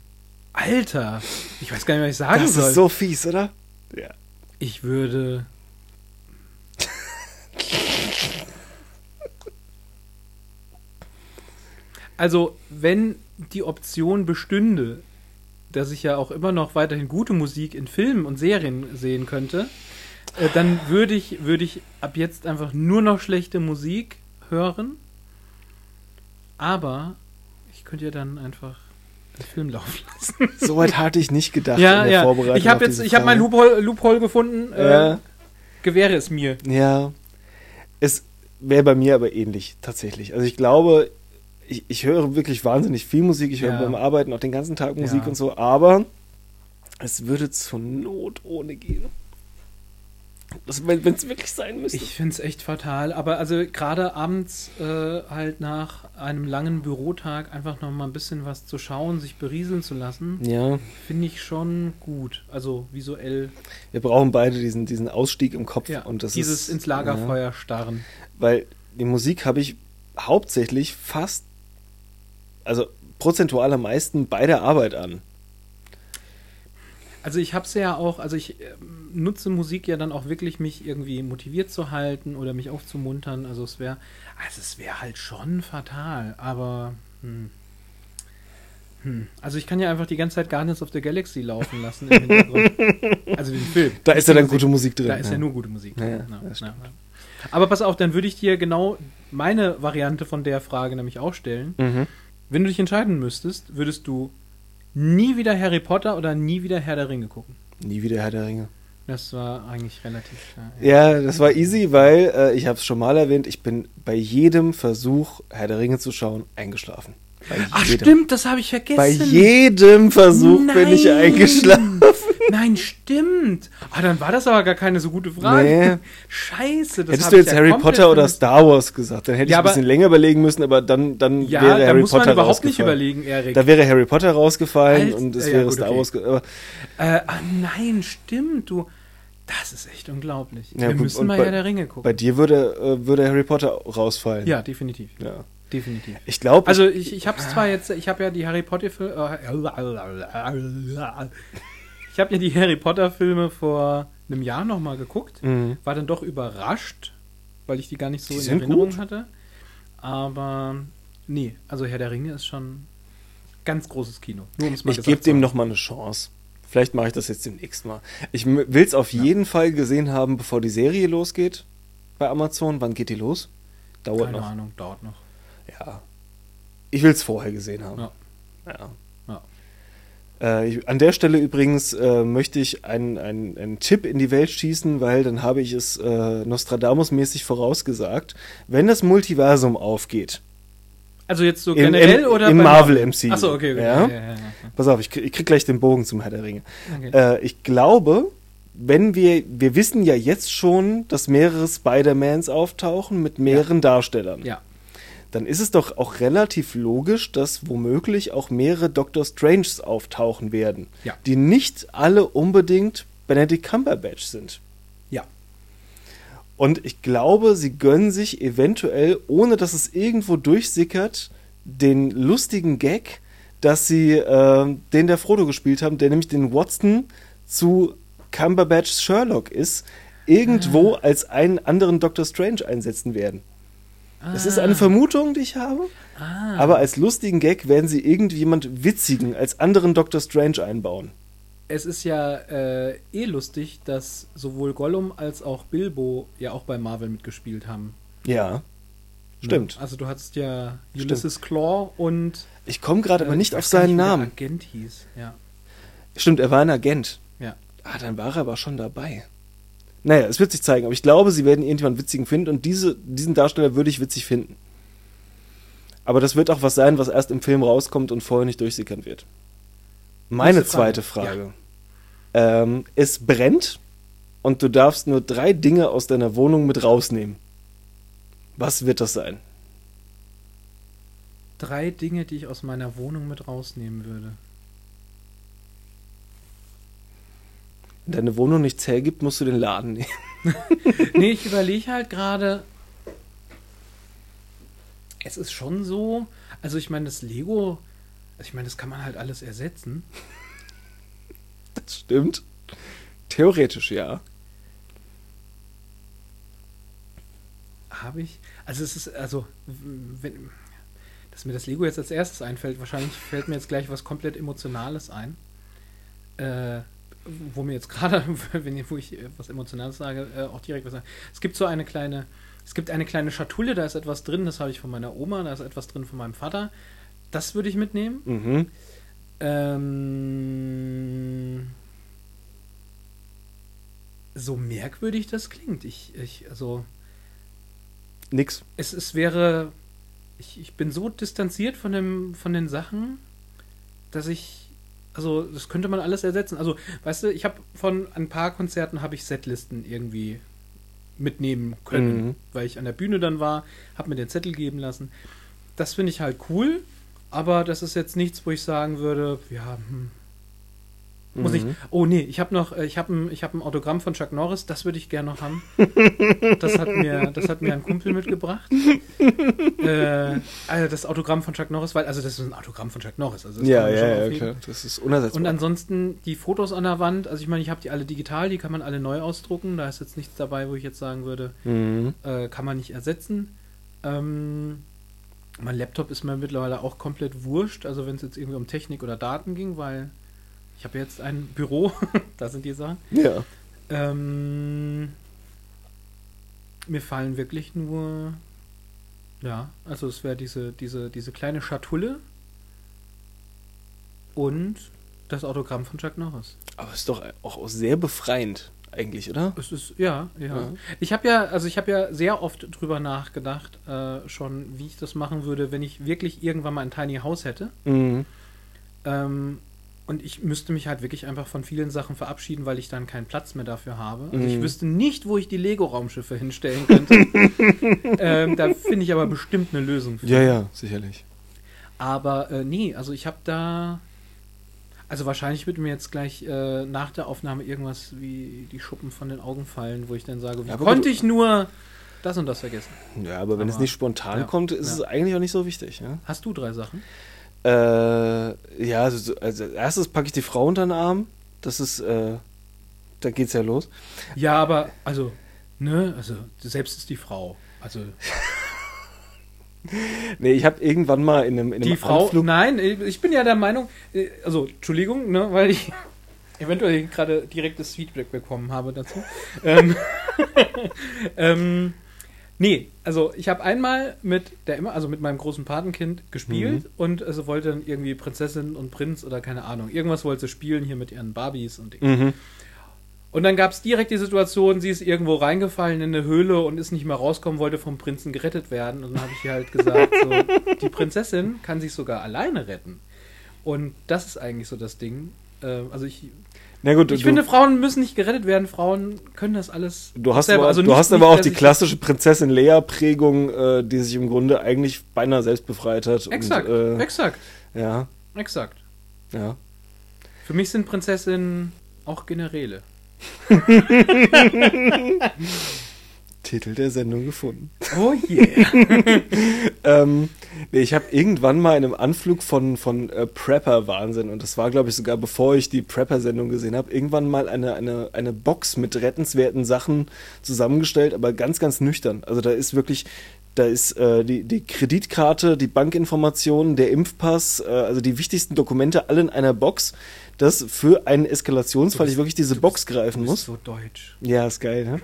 Alter, ich weiß gar nicht, was ich sagen Das soll. ist so fies, oder? Ja. Ich würde. Also, wenn die Option bestünde, dass ich ja auch immer noch weiterhin gute Musik in Filmen und Serien sehen könnte, äh, dann würde ich, würde ich ab jetzt einfach nur noch schlechte Musik hören. Aber ich könnte ja dann einfach Film laufen lassen. So weit hatte ich nicht gedacht ja, in der ja. Vorbereitung. Ich habe jetzt, ich habe mein. Loophole, Loophole gefunden. Äh, Ja. Gewähre es mir. Ja. Es wäre bei mir aber ähnlich, tatsächlich. Also ich glaube, ich, ich höre wirklich wahnsinnig viel Musik. Ich höre Ja. beim Arbeiten auch den ganzen Tag Musik und so, aber es würde zur Not ohne gehen. Wenn es wirklich sein müsste. Ich finde es echt fatal, aber also gerade abends äh, halt nach einem langen Bürotag einfach noch mal ein bisschen was zu schauen, sich berieseln zu lassen, ja, finde ich schon gut. Also visuell, wir brauchen beide diesen, diesen Ausstieg im Kopf. ja, und das dieses ist, ins Lagerfeuer starren. Ja, weil die Musik habe ich hauptsächlich fast, also prozentual am meisten bei der Arbeit an. Also ich habe es ja auch, also ich ähm, nutze Musik ja dann auch wirklich, mich irgendwie motiviert zu halten oder mich aufzumuntern. Also es wäre, also es wäre halt schon fatal, aber hm. Hm. Also ich kann ja einfach die ganze Zeit Guardians of the Galaxy laufen lassen im Hintergrund. also den Film. Da ist ja dann Musik. gute Musik drin. Da ist ja, nur gute Musik. Ja, ja, drin. das Ja, stimmt. ja. Aber pass auf, dann würde ich dir genau meine Variante von der Frage nämlich auch stellen. Mhm. Wenn du dich entscheiden müsstest, würdest du nie wieder Harry Potter oder nie wieder Herr der Ringe gucken? Nie wieder Herr der Ringe. Das war eigentlich relativ klar. Ja, das war easy, weil äh, ich habe es schon mal erwähnt, ich bin bei jedem Versuch, Herr der Ringe zu schauen, eingeschlafen. Ach stimmt, das habe ich vergessen. Bei jedem Versuch bin ich Nein. eingeschlafen. Nein, stimmt. Ah, dann war das aber gar keine so gute Frage. Nee. Scheiße, das Hättest du jetzt ja Harry Potter oder. Star Wars gesagt, dann hätte Ja, ich ein bisschen länger überlegen müssen, aber dann, dann Ja, wäre da Harry muss Potter man überhaupt nicht überlegen, Erik. Da wäre Harry Potter rausgefallen Alt- und es ja, wäre gut, Star okay. Wars. Aber, Äh, ah, nein, stimmt, du. Das ist echt unglaublich. Ja, Wir gut, müssen mal bei- Herr der Ringe gucken. bei dir würde, äh, würde Harry Potter rausfallen. ja, definitiv. ja. Definitiv. Ich glaube, Also ich, ich habe es zwar jetzt, ich habe ja die Harry Potter Filme, ich habe ja die Harry Potter Filme vor einem Jahr noch mal geguckt, Mhm. war dann doch überrascht, weil ich die gar nicht so Die in Erinnerung gut. hatte. Aber nee, also Herr der Ringe ist schon ganz großes Kino. Nur um's mal ich gebe dem haben. noch mal eine Chance. Vielleicht mache ich das jetzt demnächst mal. Ich will es auf jeden Fall gesehen haben, bevor die Serie losgeht bei Amazon. Wann geht die los? Dauert Keine noch. Ahnung, dauert noch. Ja. Ich will es vorher gesehen haben. Ja. Ja. Äh, ich, an der Stelle übrigens äh, möchte ich einen, einen, einen Tipp in die Welt schießen, weil dann habe ich es äh, Nostradamus-mäßig vorausgesagt. Wenn das Multiversum aufgeht, Also jetzt so generell im- oder im Marvel MCU. Achso, okay, okay. Ja? Ja, ja, pass auf, ich, krieg- ich krieg gleich den Bogen zum Herr der Ringe. Okay. Äh, ich glaube, wenn wir, wir wissen ja jetzt schon, dass mehrere Spider-Mans auftauchen mit mehreren Darstellern. ja. Dann ist es doch auch relativ logisch, dass womöglich auch mehrere Doctor Stranges auftauchen werden, Ja. die nicht alle unbedingt Benedict Cumberbatch sind. Ja. Und ich glaube, sie gönnen sich eventuell, ohne dass es irgendwo durchsickert, den lustigen Gag, dass sie äh, den der Frodo gespielt haben, der nämlich den Watson zu Cumberbatchs Sherlock ist, irgendwo Ah. als einen anderen Doctor Strange einsetzen werden. Das ist Ah. eine Vermutung, die ich habe. Ah. Aber als lustigen Gag werden sie irgendjemand witzigen als anderen Doctor Strange einbauen. es ist ja äh, eh lustig, dass sowohl Gollum als auch Bilbo ja auch bei Marvel mitgespielt haben. Ja. Stimmt. Also du hattest ja Stimmt. Ulysses Claw und Ich komme gerade aber äh, nicht ich auf seinen der Namen. Agent hieß. Ja. Stimmt, er war ein Agent. Ja. Ah, dann war er aber schon dabei. Naja, es wird sich zeigen. Aber ich glaube, sie werden irgendjemanden witzigen finden und diese, diesen Darsteller würde ich witzig finden. Aber das wird auch was sein, was erst im Film rauskommt und vorher nicht durchsickern wird. Meine Frage. zweite Frage. Ähm, es brennt und du darfst nur drei Dinge aus deiner Wohnung mit rausnehmen. Was wird das sein? Drei Dinge, die ich aus meiner Wohnung mit rausnehmen würde. Deine Wohnung nichts hergibt, musst du den Laden nehmen. nee, ich überlege halt gerade. Es ist schon so. Also, ich meine, das Lego. Also ich meine, das kann man halt alles ersetzen. Das stimmt. Theoretisch, ja. Habe ich. Also, es ist. Also, wenn. Dass mir das Lego jetzt als erstes einfällt, wahrscheinlich fällt mir jetzt gleich was komplett Emotionales ein. Äh, wo mir jetzt gerade, wenn ich- wo ich äh, was Emotionales sage, äh, auch direkt was sagen. Es gibt so eine kleine, es gibt eine kleine Schatulle, da ist etwas drin, das habe ich von meiner Oma, da ist etwas drin von meinem Vater. Das würde ich mitnehmen. Mhm. Ähm, so merkwürdig das klingt. Ich, ich, also, Nix. es, es wäre. Ich, ich bin so distanziert von, dem, von den Sachen, dass ich. Also, das könnte man alles ersetzen. Also, weißt du, ich habe von ein paar Konzerten habe ich Setlisten irgendwie mitnehmen können, Mhm. weil ich an der Bühne dann war, habe mir den Zettel geben lassen. Das finde ich halt cool, aber das ist jetzt nichts, wo ich sagen würde, ja, hm, muss ich. Mhm. Oh nee, ich habe noch, äh, ich habe ein, ich habe ein Autogramm von Chuck Norris, das würde ich gerne noch haben. Das hat mir, das hat mir ein Kumpel mitgebracht. äh, also das Autogramm von Chuck Norris, weil, also das ist ein Autogramm von Chuck Norris. Also das Ja, ja, ja, klar. Das ist unersetzbar. Und ansonsten die Fotos an der Wand, also ich meine, ich habe die alle digital, die kann man alle neu ausdrucken. Da ist jetzt nichts dabei, wo ich jetzt sagen würde, mhm. äh, kann man nicht ersetzen. Ähm, mein Laptop ist mir mittlerweile auch komplett wurscht, also wenn es jetzt irgendwie um Technik oder Daten ging, weil ich habe jetzt ein Büro, da sind die Sachen. Ja. Ähm, mir fallen wirklich nur, ja, also es wäre diese, diese, diese kleine Schatulle und das Autogramm von Chuck Norris. Aber ist doch auch sehr befreiend, eigentlich, oder? Es ist, ja, ja. Ja. Ich habe ja, also ich habe ja sehr oft drüber nachgedacht, äh, schon, wie ich das machen würde, wenn ich wirklich irgendwann mal ein Tiny House hätte. Mhm. Ähm, und ich müsste mich halt wirklich einfach von vielen Sachen verabschieden, weil ich dann keinen Platz mehr dafür habe. Also ich Mhm. wüsste nicht, wo ich die Lego-Raumschiffe hinstellen könnte. ähm, da finde ich aber bestimmt eine Lösung für. Ja, ja, sicherlich. Aber äh, nee, also ich habe da. Also wahrscheinlich wird mir jetzt gleich äh, nach der Aufnahme irgendwas wie die Schuppen von den Augen fallen, wo ich dann sage, wie Ja, konnte ich nur das und das vergessen? Ja, aber wenn es Aber- nicht spontan ja, kommt, ist ja. es eigentlich auch nicht so wichtig. Hast du drei Sachen? Äh, ja also, so- also als erstes packe ich die Frau unter den Arm. Das ist, äh, da geht's ja los. Ja, aber also, ne, also selbst ist die Frau. Also Nee, ich habe irgendwann mal in einem, in einem die Frau, Anflug nein, ich bin ja der Meinung, äh, also Entschuldigung, ne, weil ich eventuell gerade direktes Feedback bekommen habe dazu. ähm, ähm, nee, also ich habe einmal mit der immer, also mit meinem großen Patenkind gespielt Mhm. und also wollte dann irgendwie Prinzessin und Prinz oder keine Ahnung, irgendwas wollte sie spielen hier mit ihren Barbies und Ding. Mhm. Und dann gab es direkt die Situation, sie ist irgendwo reingefallen in eine Höhle und ist nicht mehr rauskommen, wollte vom Prinzen gerettet werden. Und dann habe ich ihr halt gesagt, so, die Prinzessin kann sich sogar alleine retten. Und das ist eigentlich so das Ding. Äh, also ich, Na gut, ich du, finde, Frauen müssen nicht gerettet werden. Frauen können das alles du hast, selber. aber, Also du nicht- hast nicht, aber auch die klassische Prinzessin Lea-Prägung, äh, die sich im Grunde eigentlich beinahe selbst befreit hat. Exakt, Und, äh, exakt, ja, exakt. ja. Für mich sind Prinzessinnen auch Generäle. Titel der Sendung gefunden. Oh yeah. Ähm, nee, ich habe irgendwann mal in einem Anflug von, von äh, Prepper-Wahnsinn, und das war, glaube ich, sogar bevor ich die Prepper-Sendung gesehen habe, irgendwann mal eine, eine, eine Box mit rettenswerten Sachen zusammengestellt, aber ganz, ganz nüchtern. Also da ist wirklich, da ist äh, die, die Kreditkarte, die Bankinformationen, der Impfpass, äh, also die wichtigsten Dokumente alle in einer Box, dass für einen Eskalationsfall bist- ich wirklich diese Box bist- greifen muss. so deutsch. Ja, ist geil, ne?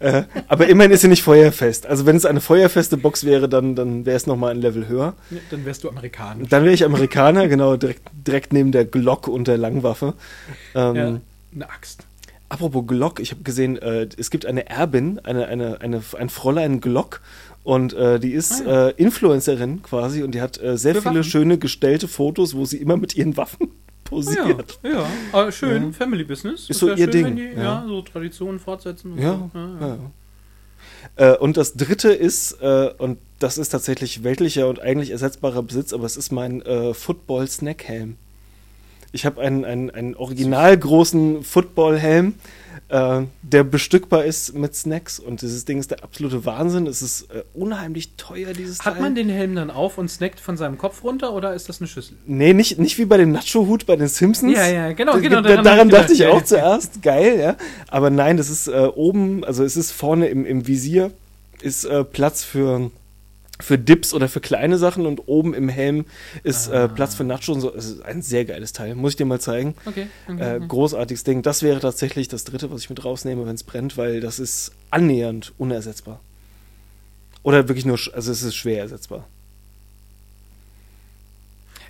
äh, aber immerhin ist sie nicht feuerfest. Also wenn es eine feuerfeste Box wäre, dann, dann wäre es nochmal ein Level höher. Ja, Dann wärst du Amerikaner. Dann wäre ich Amerikaner, genau, direkt, direkt neben der Glock und der Langwaffe. Ähm, Ja, eine Axt. Apropos Glock, ich habe gesehen, äh, es gibt eine Erbin, eine, eine, eine, ein Fräulein Glock. Und äh, die ist Ah, ja. äh, Influencerin quasi und die hat äh, sehr Für viele Waffen? schöne gestellte Fotos, wo sie immer mit ihren Waffen posiert. ja, ja. Aber schön, Ja. Family Business. Ist so ihr schön, Ding, Wenn die, ja. so Traditionen fortsetzen. Und Ja, so. Äh, und das dritte ist, äh, und das ist tatsächlich weltlicher und eigentlich ersetzbarer Besitz, aber es ist mein äh, Football-Snack-Helm. Ich habe einen, einen, einen original großen Football-Helm, äh, der bestückbar ist mit Snacks. Und dieses Ding ist der absolute Wahnsinn. Es ist äh, unheimlich teuer, dieses Hat Teil. man den Helm dann auf und snackt von seinem Kopf runter oder ist das eine Schüssel? Nee, nicht, nicht wie bei dem Nacho-Hut bei den Simpsons. Ja, ja, genau, Da- genau, Da, daran daran, ich dachte ich auch zuerst. Geil, ja. Aber nein, das ist äh, oben, also es ist vorne im, im Visier, ist äh, Platz für, für Dips oder für kleine Sachen und oben im Helm ist Ah. äh, Platz für Nacho und so. Es ist ein sehr geiles Teil. Muss ich dir mal zeigen. Okay. okay, Äh, großartiges Ding. Das wäre tatsächlich das dritte, was ich mit rausnehme, wenn es brennt, weil das ist annähernd unersetzbar. Oder wirklich nur, also es ist schwer ersetzbar.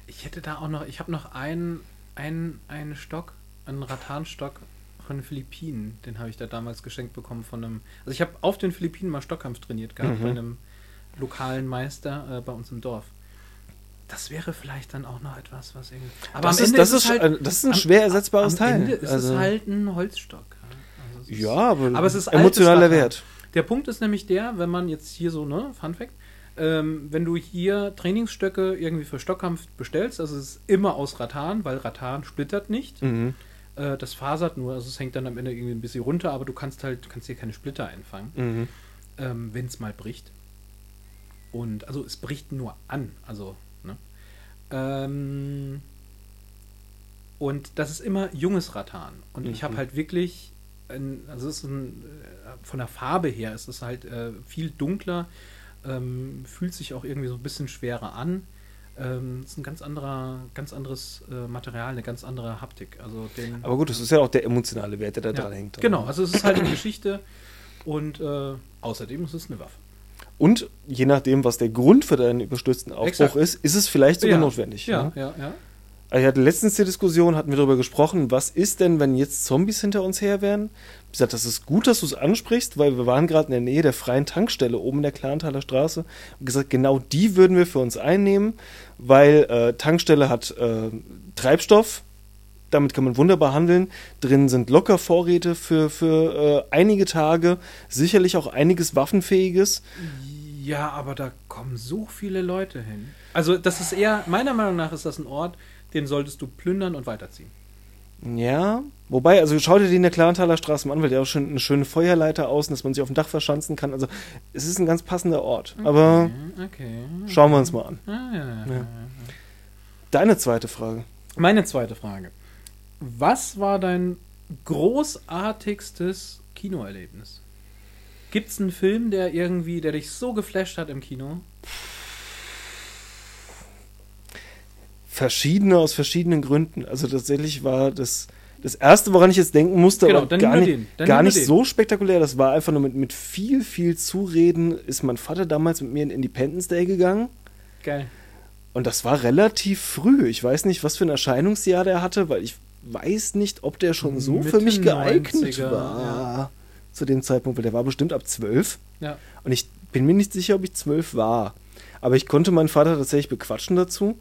Ich hätte da auch noch, ich habe noch einen, einen, einen Stock, einen Rattanstock von den Philippinen. Den habe ich da damals geschenkt bekommen von einem. Also ich habe auf den Philippinen mal Stockkampf trainiert gehabt Mhm. bei einem lokalen Meister äh, bei uns im Dorf. Das wäre vielleicht dann auch noch etwas, was irgendwie. Aber das, am ist, Ende das, es ist, halt- ein, das ist ein am- schwer ersetzbares am Teil. Ende ist also, es halt ein Holzstock. ja. Also ist- ja, aber, Aber es ist emotionaler Wert. Der Punkt ist nämlich der, wenn man jetzt hier so, ne, Fun Fact, ähm, wenn du hier Trainingsstöcke irgendwie für Stockkampf bestellst, also es ist immer aus Rattan, weil Rattan splittert nicht. Mhm. Äh, das fasert nur, also es hängt dann am Ende irgendwie ein bisschen runter, aber du kannst halt, du kannst hier keine Splitter einfangen, Mhm. ähm, wenn es mal bricht. Und also es bricht nur an, also, ne? Ähm, und das ist immer junges Rattan. Und ich habe Mhm. halt wirklich, ein, also es ist ein, äh, von der Farbe her ist es halt äh, viel dunkler, ähm, fühlt sich auch irgendwie so ein bisschen schwerer an. Ähm, ist ein ganz anderer, ganz anderes äh, Material, eine ganz andere Haptik. Also den, Aber gut, das ist ja auch der emotionale Wert, der da ja, dran hängt. Genau, also es ist halt eine Geschichte und äh, außerdem ist es eine Waffe. Und je nachdem, was der Grund für deinen überstürzten Aufbruch Exakt. ist, ist es vielleicht sogar Ja, notwendig. Ja, ne? ja, ja. Also ich hatte letztens die Diskussion, hatten wir darüber gesprochen, was ist denn, wenn jetzt Zombies hinter uns her wären? Ich gesagt, das ist gut, dass du es ansprichst, weil wir waren gerade in der Nähe der freien Tankstelle oben in der Klanthaler Straße und gesagt, genau die würden wir für uns einnehmen, weil äh, Tankstelle hat äh, Treibstoff, damit kann man wunderbar handeln. Drin sind locker Vorräte für, für äh, einige Tage, sicherlich auch einiges Waffenfähiges. Ja, aber da kommen so viele Leute hin. Also, das ist eher, meiner Meinung nach ist das ein Ort, den solltest du plündern und weiterziehen. Ja, wobei, also schau dir den in der Klanthaler Straße mal an, weil der auch schon eine schöne Feuerleiter außen, dass man sich auf dem Dach verschanzen kann. Also es ist ein ganz passender Ort. Aber Okay, okay. schauen wir uns mal an. Ah, ja, Ja. ja. Deine zweite Frage. Meine zweite Frage. Was war dein großartigstes Kinoerlebnis? Gibt es einen Film, der irgendwie, der dich so geflasht hat im Kino? Verschiedene aus verschiedenen Gründen. Also tatsächlich war das das erste, woran ich jetzt denken musste, Genau, aber dann gar nicht, gar nicht so spektakulär. Das war einfach nur mit, mit viel, viel Zureden, ist mein Vater damals mit mir in Independence Day gegangen. Geil. Und das war relativ früh. Ich weiß nicht, was für ein Erscheinungsjahr der hatte, weil ich weiß nicht, ob der schon so für Mitte mich geeignet 90er, war. ja. Zu dem Zeitpunkt, weil der war bestimmt ab zwölf. Ja. Und ich bin mir nicht sicher, ob ich zwölf war. Aber ich konnte meinen Vater tatsächlich bequatschen dazu.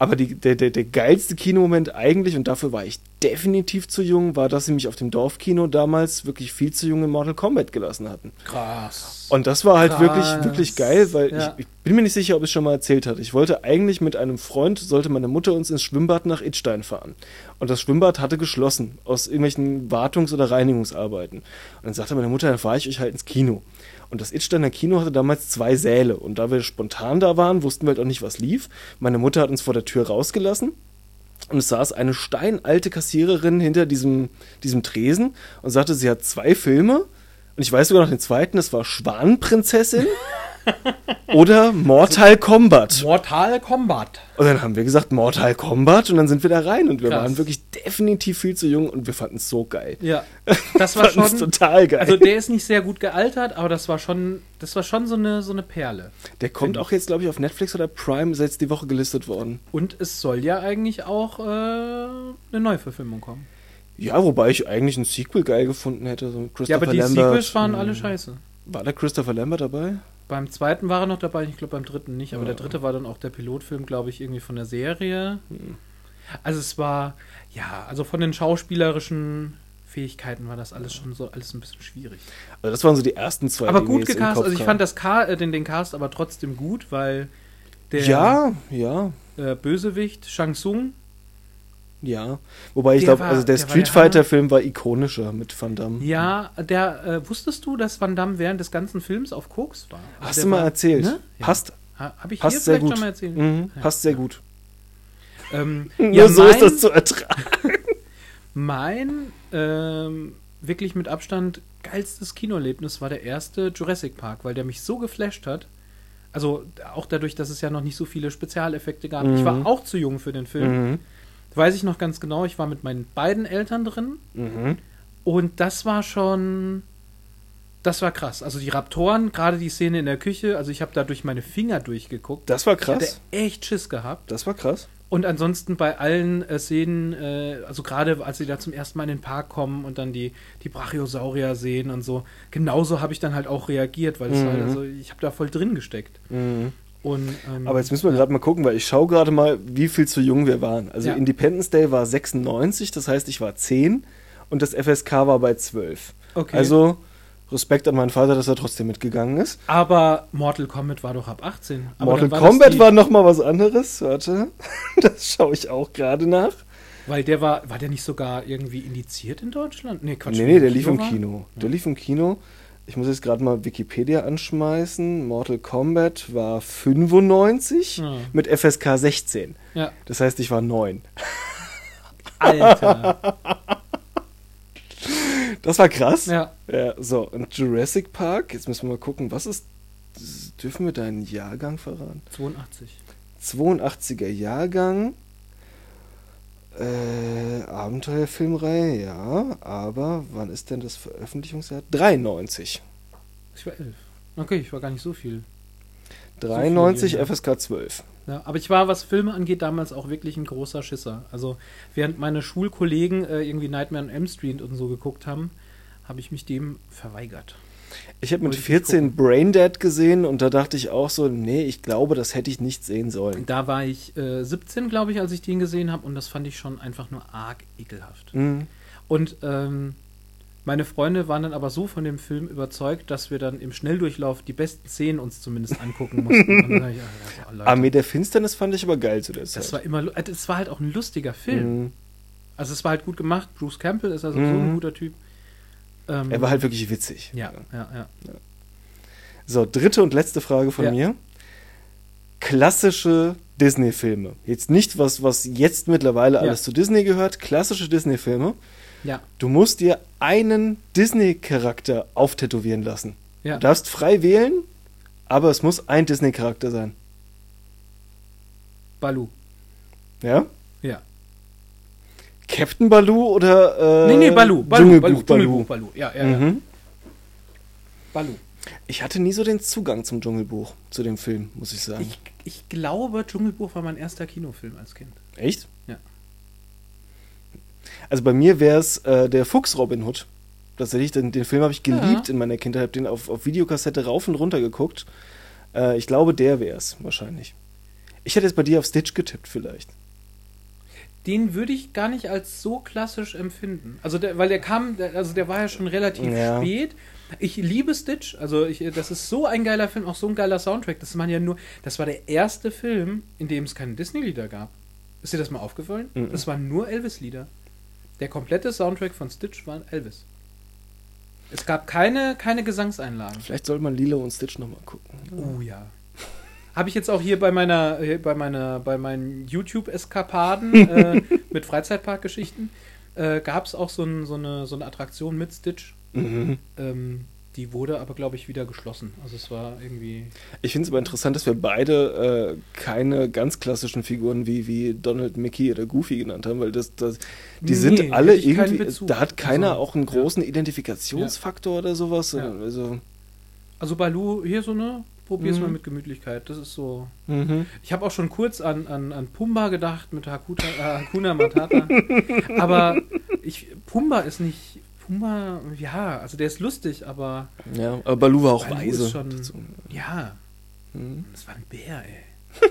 Aber die, der, der, der geilste Kinomoment eigentlich, und dafür war ich definitiv zu jung, war, dass sie mich auf dem Dorfkino damals wirklich viel zu jung in Mortal Kombat gelassen hatten. Krass. Und das war halt Krass. wirklich, wirklich geil, weil Ja. ich, ich bin mir nicht sicher, ob ich es schon mal erzählt hatte. Ich wollte eigentlich mit einem Freund, sollte meine Mutter uns ins Schwimmbad nach Idstein fahren. Und das Schwimmbad hatte geschlossen, aus irgendwelchen Wartungs- oder Reinigungsarbeiten. Und dann sagte meine Mutter, dann fahre ich euch halt ins Kino. Und das Idsteiner Kino hatte damals zwei Säle. Und da wir spontan da waren, wussten wir halt auch nicht, was lief. Meine Mutter hat uns vor der Tür rausgelassen. Und es saß eine steinalte Kassiererin hinter diesem, diesem Tresen und sagte, sie hat zwei Filme. Und ich weiß sogar noch den zweiten, das war Schwanenprinzessin oder Mortal Kombat. Mortal Kombat. Und dann haben wir gesagt Mortal Kombat und dann sind wir da rein und wir Krass. waren wirklich definitiv viel zu jung und wir fanden es so geil. Ja. Das war schon. total geil. Also der ist nicht sehr gut gealtert, aber das war schon, das war schon so eine, so eine Perle. der kommt auch jetzt, glaube ich, auf Netflix oder Prime, ist jetzt die Woche gelistet worden. Und es soll ja eigentlich auch äh, eine Neuverfilmung kommen. Ja, wobei ich eigentlich ein Sequel geil gefunden hätte. So Christopher Ja, aber die Lambert. Sequels waren Hm. alle scheiße. War da Christopher Lambert dabei? Beim zweiten war er noch dabei, ich glaube beim dritten nicht, aber Ja. der dritte war dann auch der Pilotfilm, glaube ich, irgendwie von der Serie. Hm. Also es war, ja, also von den schauspielerischen Fähigkeiten war das alles schon so alles ein bisschen schwierig. Also das waren so die ersten zwei. aber gut Kopf also ich fand das Ca äh, den, den Cast aber trotzdem gut, weil der Ja, ja, äh, Bösewicht, Shang Tsung, ja. Wobei ich glaube, also der der Street Fighter-Film war ikonischer mit Van Damme. ja, der, äh, wusstest du, dass Van Damme während des ganzen Films auf Koks war? Also Hast du mal war- erzählt. Ne? Ja. Passt, Ha, Hab ich passt hier sehr vielleicht gut. schon mal erzählt? Mhm, Ja. Passt sehr gut. Ähm, Nur ja, so mein, ist das zu ertragen. Mein ähm, wirklich mit Abstand geilstes Kinoerlebnis war der erste Jurassic Park, weil der mich so geflasht hat. Also auch dadurch, dass es ja noch nicht so viele Spezialeffekte gab. Ich Mhm. war auch zu jung für den Film. Mhm. Weiß ich noch ganz genau. Ich war mit meinen beiden Eltern drin Mhm. und das war schon. Das war krass. Also die Raptoren, gerade die Szene in der Küche, also ich habe da durch meine Finger durchgeguckt. Das war Ich hatte krass. echt Schiss gehabt. Das war krass. Und ansonsten bei allen äh, Szenen, äh, also gerade als sie da zum ersten Mal in den Park kommen und dann die, die Brachiosaurier sehen und so, genauso habe ich dann halt auch reagiert, weil es Mhm. halt, also ich habe da voll drin gesteckt. Mhm. Und, ähm, Aber jetzt müssen wir gerade mal gucken, weil ich schaue gerade mal, wie viel zu jung wir waren. Also Ja. Independence Day war 96, das heißt, ich war 10 und das FSK war bei 12. okay. Also Respekt an meinen Vater, dass er trotzdem mitgegangen ist. aber Mortal Kombat war doch ab 18. Aber Mortal war Kombat war noch mal was anderes. Warte, das schaue ich auch gerade nach. Weil der war, war der nicht sogar irgendwie indiziert in Deutschland? Nee, Quatsch. nee, nee, er der lief im? Kino. Der lief im Kino. Ich muss jetzt gerade mal Wikipedia anschmeißen. Mortal Kombat war 95 Ja. mit FSK 16. Ja, Das heißt, ich war 9. Alter. Das war krass. ja. Ja, so, und Jurassic Park, jetzt müssen wir mal gucken, was ist, dürfen wir deinen Jahrgang verraten? 82. 82er Jahrgang, äh, Abenteuerfilmreihe, ja, aber wann ist denn das Veröffentlichungsjahr? 93. Ich war 11. Okay, ich war gar nicht so viel. 93 jünger. FSK 12. Ja, aber ich war, was Filme angeht, damals auch wirklich ein großer Schisser. Also während meine Schulkollegen äh, irgendwie Nightmare on Elm Street und so geguckt haben, habe ich mich dem verweigert. Ich habe mit Wollte ich 14 Braindead gesehen und da dachte ich auch so, nee, ich glaube, das hätte ich nicht sehen sollen. Da war ich äh, 17, glaube ich, als ich den gesehen habe und das fand ich schon einfach nur arg ekelhaft. Mhm. Und ähm, meine Freunde waren dann aber so von dem Film überzeugt, dass wir dann im Schnelldurchlauf die besten Szenen uns zumindest angucken mussten. Ich, so, Leute, Armee der Finsternis fand ich aber geil zu der Zeit. das war immer, lu- äh, war halt auch ein lustiger Film. Mhm. Also es war halt gut gemacht. Bruce Campbell ist also so Mhm. ein guter Typ. Ähm, Er war halt wirklich witzig. ja, ja, ja. So, dritte und letzte Frage von Ja. mir. Klassische Disney-Filme. Jetzt nicht was, was jetzt mittlerweile Ja. alles zu Disney gehört. Klassische Disney-Filme. Ja, Du musst dir einen Disney-Charakter auftätowieren lassen. ja. Du darfst frei wählen, aber es muss ein Disney-Charakter sein. Balu. Ja? Ja. Captain Baloo oder äh, nee, nee, Balu. Balu, Dschungelbuch Baloo. Dschungelbuch Balu. Ja, ja, ja. Mhm. Balu. Ich hatte nie so den Zugang zum Dschungelbuch, zu dem Film, muss ich sagen. Ich, ich glaube, Dschungelbuch war mein erster Kinofilm als Kind. Echt? Ja. Also bei mir wäre es äh, der Fuchs Robin Hood. Tatsächlich, den, den Film habe ich geliebt Ja. in meiner Kindheit, habe den auf, auf Videokassette rauf und runter geguckt. Äh, ich glaube, der wäre es wahrscheinlich. Ich hätte jetzt bei dir auf Stitch getippt vielleicht. Den würde ich gar nicht als so klassisch empfinden. Also, der, weil der kam, der, also der war ja schon relativ Ja. spät. Ich liebe Stitch. Also, ich, das ist so ein geiler Film, auch so ein geiler Soundtrack. Das man ja nur, das war der erste Film, in dem es keine Disney-Lieder gab. Ist dir das mal aufgefallen? Mhm. Das waren nur Elvis-Lieder. Der komplette Soundtrack von Stitch war Elvis. Es gab keine, keine Gesangseinlagen. Vielleicht sollte man Lilo und Stitch nochmal gucken. Oh ja. Habe ich jetzt auch hier bei meiner, bei meiner, bei meinen YouTube-Eskapaden äh, mit Freizeitparkgeschichten äh, gab es auch so, ein, so, eine, so eine Attraktion mit Stitch. Mhm. Ähm, die wurde aber, glaube ich, wieder geschlossen. Also es war irgendwie. Ich finde es aber interessant, dass wir beide äh, keine ganz klassischen Figuren wie, wie Donald, Mickey oder Goofy genannt haben, weil das, das die Nee, sind alle irgendwie, da hat keiner Also, auch einen ja. großen Identifikationsfaktor oder sowas. Ja. Also, Also Balu, hier so Probier's Mhm. mal mit Gemütlichkeit. Das ist so. mhm. Ich habe auch schon kurz an, an, an Pumba gedacht mit Hakuta, äh, Hakuna Matata. aber ich, Pumba ist nicht. Pumba, ja, also der ist lustig, aber ja, aber Baloo war auch Baloo weise. schon- ja, Mhm. das war ein Bär, ey.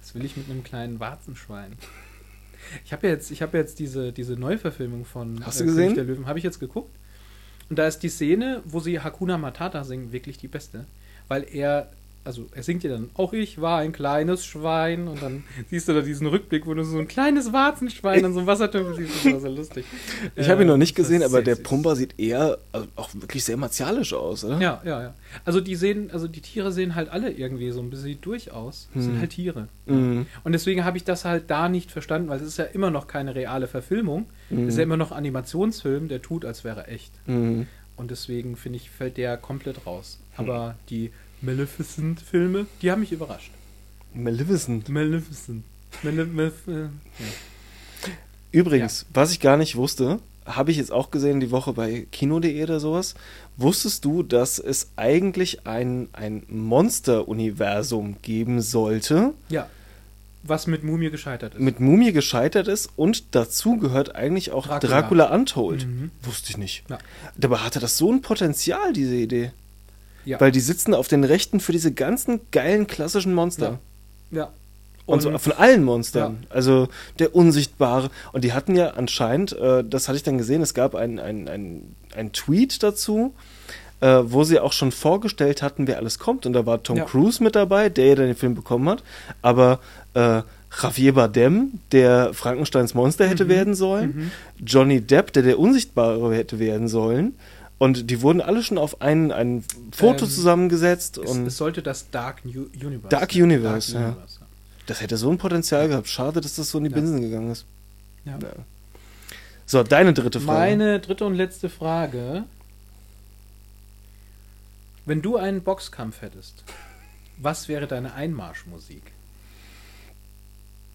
Das will ich mit einem kleinen Warzenschwein. Ich habe ja jetzt, ich habe jetzt diese, diese Neuverfilmung von Hast du König gesehen? der Löwen, habe ich jetzt geguckt. Und da ist die Szene, wo sie Hakuna Matata singen, wirklich die beste. Weil er, also er singt ja dann, auch ich war ein kleines Schwein. Und dann siehst du da diesen Rückblick, wo du so ein kleines Warzenschwein an so einem Wassertümpel siehst. Das war so lustig. Ich habe ihn noch nicht gesehen, aber der. Pumba sieht eher also auch wirklich sehr martialisch aus, oder? Ja, ja, ja. Also die sehen, also die Tiere sehen halt alle irgendwie so ein bisschen durch aus. Das sind Hm. halt Tiere. Mhm. Und deswegen habe ich das halt da nicht verstanden, weil es ist ja immer noch keine reale Verfilmung. Mhm. Es ist ja immer noch Animationsfilm, der tut, als wäre echt. Mhm. Und deswegen finde ich, fällt der komplett raus. Hm. Aber die Maleficent-Filme, die haben mich überrascht. Maleficent. Maleficent. Malef äh, ja. Übrigens, was ich gar nicht wusste, habe ich jetzt auch gesehen die Woche bei kino.de oder sowas. Wusstest du, dass es eigentlich ein, ein Monster-Universum geben sollte, ja. Was mit Mumie gescheitert ist. mit Mumie gescheitert ist und dazu gehört eigentlich auch Dracula. Dracula, Untold? Mhm. Wusste ich nicht. Ja. Dabei hatte das so ein Potenzial, diese Idee. Ja. Weil die sitzen auf den Rechten für diese ganzen geilen klassischen Monster. ja. Und, so von allen Monstern. Also der Unsichtbare. Und die hatten ja anscheinend, äh, das hatte ich dann gesehen, es gab ein, ein, ein, ein Tweet dazu, äh, wo sie auch schon vorgestellt hatten, wer alles kommt. Und da war Tom Ja. Cruise mit dabei, der ja dann den Film bekommen hat. Aber äh, Javier Bardem, der Frankensteins Monster hätte Mhm. werden sollen. Mhm. Johnny Depp, der der Unsichtbare hätte werden sollen. Und die wurden alle schon auf ein, ein Foto Ähm, zusammengesetzt. Es, und es sollte das Dark New Universe. Dark sein. Universe, ja. ja. das hätte so ein Potenzial gehabt. Schade, dass das so in die Ja. Binsen gegangen ist. Ja. Ja. So, deine dritte Frage. Meine dritte und letzte Frage. Wenn du einen Boxkampf hättest, was wäre deine Einmarschmusik?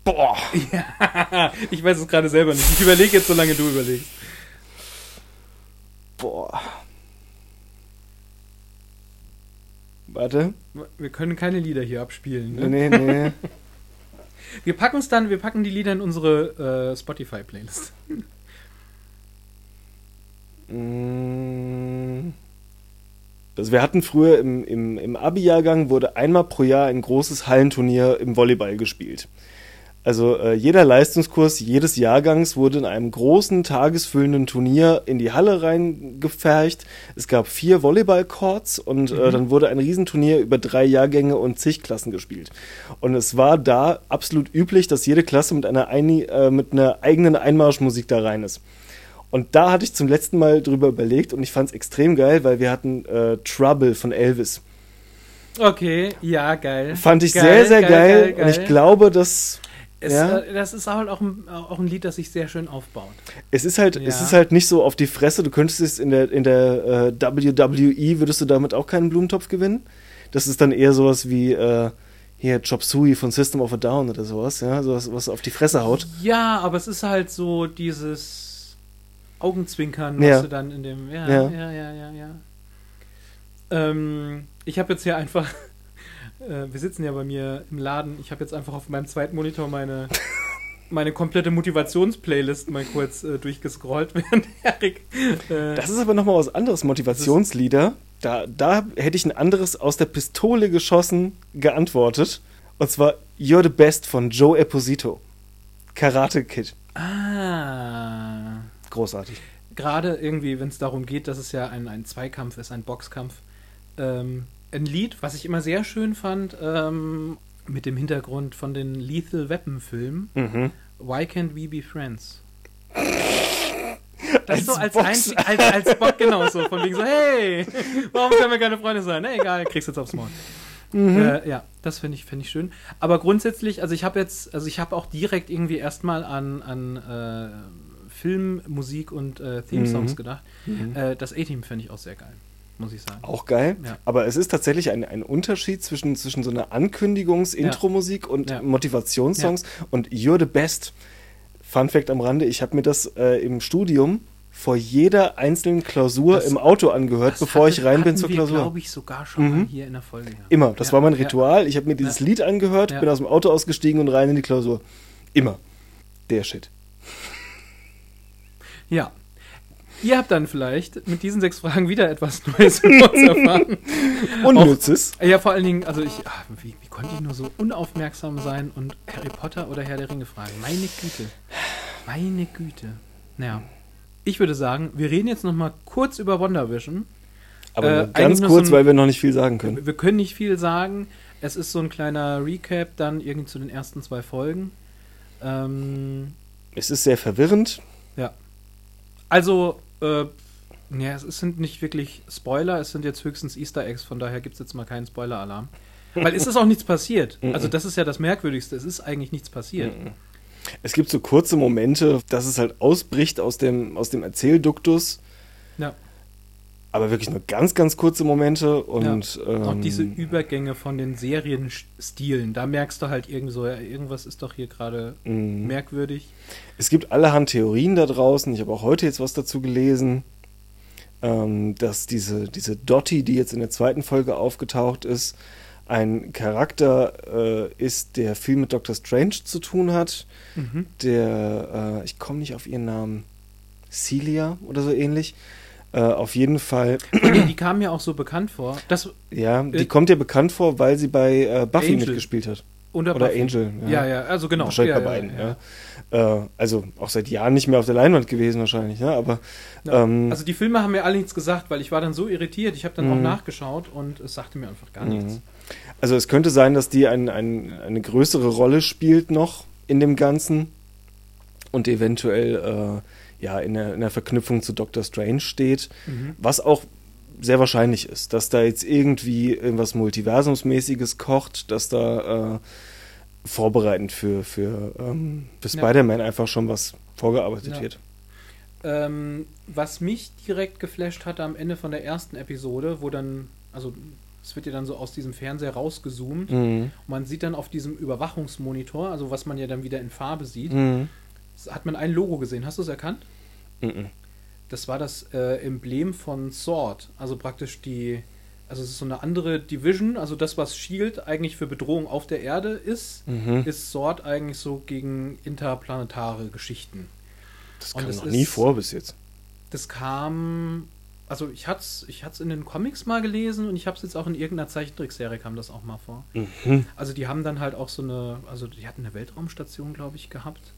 Boah. Ja, ich weiß es gerade selber nicht. Ich überlege jetzt, solange du überlegst. Boah. Warte. Wir können keine Lieder hier abspielen. Ne? Nee, nee, nee. Wir packen es dann, wir packen die Lieder in unsere äh, Spotify-Playlist. Mm. Also wir hatten früher im, im, im Abi-Jahrgang wurde einmal pro Jahr ein großes Hallenturnier im Volleyball gespielt. Also äh, jeder Leistungskurs jedes Jahrgangs wurde in einem großen tagesfüllenden Turnier in die Halle reingefercht. Es gab vier Volleyball-Courts und äh, dann wurde ein Riesenturnier über drei Jahrgänge und zig Klassen gespielt. Und es war da absolut üblich, dass jede Klasse mit einer, Eini äh, mit einer eigenen Einmarschmusik da rein ist. Und da hatte ich zum letzten Mal drüber überlegt und ich fand es extrem geil, weil wir hatten äh, Trouble von Elvis. Okay, ja, geil. Fand ich Geil, sehr, sehr geil, geil, Und ich geil. glaube, dass Es, ja. äh, das ist halt auch ein, auch ein Lied, das sich sehr schön aufbaut. es ist halt, Ja. es ist halt nicht so auf die Fresse. Du könntest es in der, in der äh, WWE, würdest du damit auch keinen Blumentopf gewinnen. Das ist dann eher sowas wie äh, hier Chop Suey von System of a Down oder sowas, ja, sowas, was auf die Fresse haut. Ja, aber es ist halt so dieses Augenzwinkern, Ja. was du dann in dem. Ja, Ja. ja, ja, ja, ja. Ähm, ich habe jetzt hier einfach. Äh, wir sitzen ja bei mir im Laden. Ich habe jetzt einfach auf meinem zweiten Monitor meine. Meine komplette Motivationsplaylist mal kurz äh, durchgescrollt, während Erik. Äh, Das ist aber nochmal was anderes, Motivationslieder. Da, da hätte ich ein anderes aus der Pistole geschossen geantwortet. Und zwar You're the Best von Joe Esposito. Karate Kid. ah. Großartig. gerade irgendwie, wenn es darum geht, dass es ja ein, ein Zweikampf ist, ein Boxkampf, ähm, ein Lied, was ich immer sehr schön fand, ähm, mit dem Hintergrund von den Lethal Weapon Filmen, Mhm. Why Can't We Be Friends? Das Als so als, Box. einzig, als, als Bock, genau so, von wegen so, hey, warum können wir keine Freunde sein? Na egal, kriegst jetzt aufs Maul. Äh, ja, das finde ich, find ich schön. Aber grundsätzlich, also ich habe jetzt, also ich habe auch direkt irgendwie erstmal an, an äh, Film, Musik und äh, Theme-Songs Mhm. gedacht. Äh, das A-Team finde ich auch sehr geil, muss ich sagen. Auch geil. Ja. Aber es ist tatsächlich ein, ein Unterschied zwischen, zwischen so einer Ankündigungs-Intro-Musik und Ja. Motivationssongs und You're the Best. Fun Fact am Rande, ich habe mir das äh, im Studium vor jeder einzelnen Klausur Das- im Auto angehört, Das bevor ich hatte- rein bin zur wir, Klausur. glaube ich, sogar schon mal Mhm. hier in der Folge. Ja. Immer. Das Ja, war mein ja. Ritual. Ich habe mir dieses. Lied angehört, bin aus dem Auto ausgestiegen und rein in die Klausur. Immer. Der Shit. Ja. Ihr habt dann vielleicht mit diesen sechs Fragen wieder etwas Neues über uns erfahren. Unnützes. Ja, vor allen Dingen, also ich, ah, wie, wie konnte ich nur so unaufmerksam sein und Harry Potter oder Herr der Ringe fragen? Meine Güte. Meine Güte. Naja. Ich würde sagen, wir reden jetzt noch mal kurz über WandaVision. Aber Äh, ganz kurz, so ein- weil wir noch nicht viel sagen können. Wir können nicht viel sagen. Es ist so ein kleiner Recap dann irgendwie zu den ersten zwei Folgen. Ähm, Es ist sehr verwirrend. ja. Also, äh, ja, es sind nicht wirklich Spoiler, es sind jetzt höchstens Easter Eggs, von daher gibt es jetzt mal keinen Spoiler-Alarm. Weil es ist auch nichts passiert. Also, das ist ja das Merkwürdigste. Es ist eigentlich nichts passiert. Es gibt so kurze Momente, dass es halt ausbricht aus dem, aus dem Erzählduktus. Ja. Aber wirklich nur ganz, ganz kurze Momente. Und Auch ähm, diese Übergänge von den Serienstilen, da merkst du halt irgendwie so, ja, irgendwas ist doch hier gerade Mhm. merkwürdig. Es gibt allerhand Theorien da draußen. Ich habe auch heute jetzt was dazu gelesen, ähm, dass diese, diese Dottie, die jetzt in der zweiten Folge aufgetaucht ist, ein Charakter äh, ist, der viel mit Doctor Strange zu tun hat. Mhm. Der, äh, ich komme nicht auf ihren Namen, Celia oder so ähnlich. Äh, auf jeden Fall, die, die kam mir auch so bekannt vor. Das ja, die Äh, kommt dir bekannt vor, weil sie bei äh, Buffy Angel. mitgespielt hat. Oder Buffy. Angel. Ja, ja, also genau. Wahrscheinlich ja, bei beiden, ja. ja. Äh, also auch seit Jahren nicht mehr auf der Leinwand gewesen wahrscheinlich, ne? Aber Ja. ähm, Also die Filme haben mir alle nichts gesagt, weil ich war dann so irritiert. Ich habe dann auch Mhm. nachgeschaut und es sagte mir einfach gar nichts. Mhm. Also es könnte sein, dass die ein, ein, eine größere Rolle spielt noch in dem Ganzen und eventuell äh, ja in der, in der Verknüpfung zu Doctor Strange steht, Mhm. was auch sehr wahrscheinlich ist, dass da jetzt irgendwie irgendwas Multiversumsmäßiges kocht, dass da äh, vorbereitend für, für, ähm, für Ja. Spider-Man einfach schon was vorgearbeitet Ja. wird. Ähm, was mich direkt geflasht hatte am Ende von der ersten Episode, wo dann, also es wird ja dann so aus diesem Fernseher rausgezoomt Mhm. und man sieht dann auf diesem Überwachungsmonitor, also was man ja dann wieder in Farbe sieht, Mhm. Hat man ein Logo gesehen. Hast du es erkannt? Mhm. Das war das äh, Emblem von Sword, also praktisch die, also es ist so eine andere Division, also das, was Shield eigentlich für Bedrohung auf der Erde ist, Mhm. ist Sword eigentlich so gegen interplanetare Geschichten. Das kam noch nie vor bis jetzt. Das kam, also ich hatte es ich hat's in den Comics mal gelesen und ich habe es jetzt auch in irgendeiner Zeichentrickserie kam das auch mal vor. Mhm. Also die haben dann halt auch so eine, also die hatten eine Weltraumstation, glaube ich, gehabt.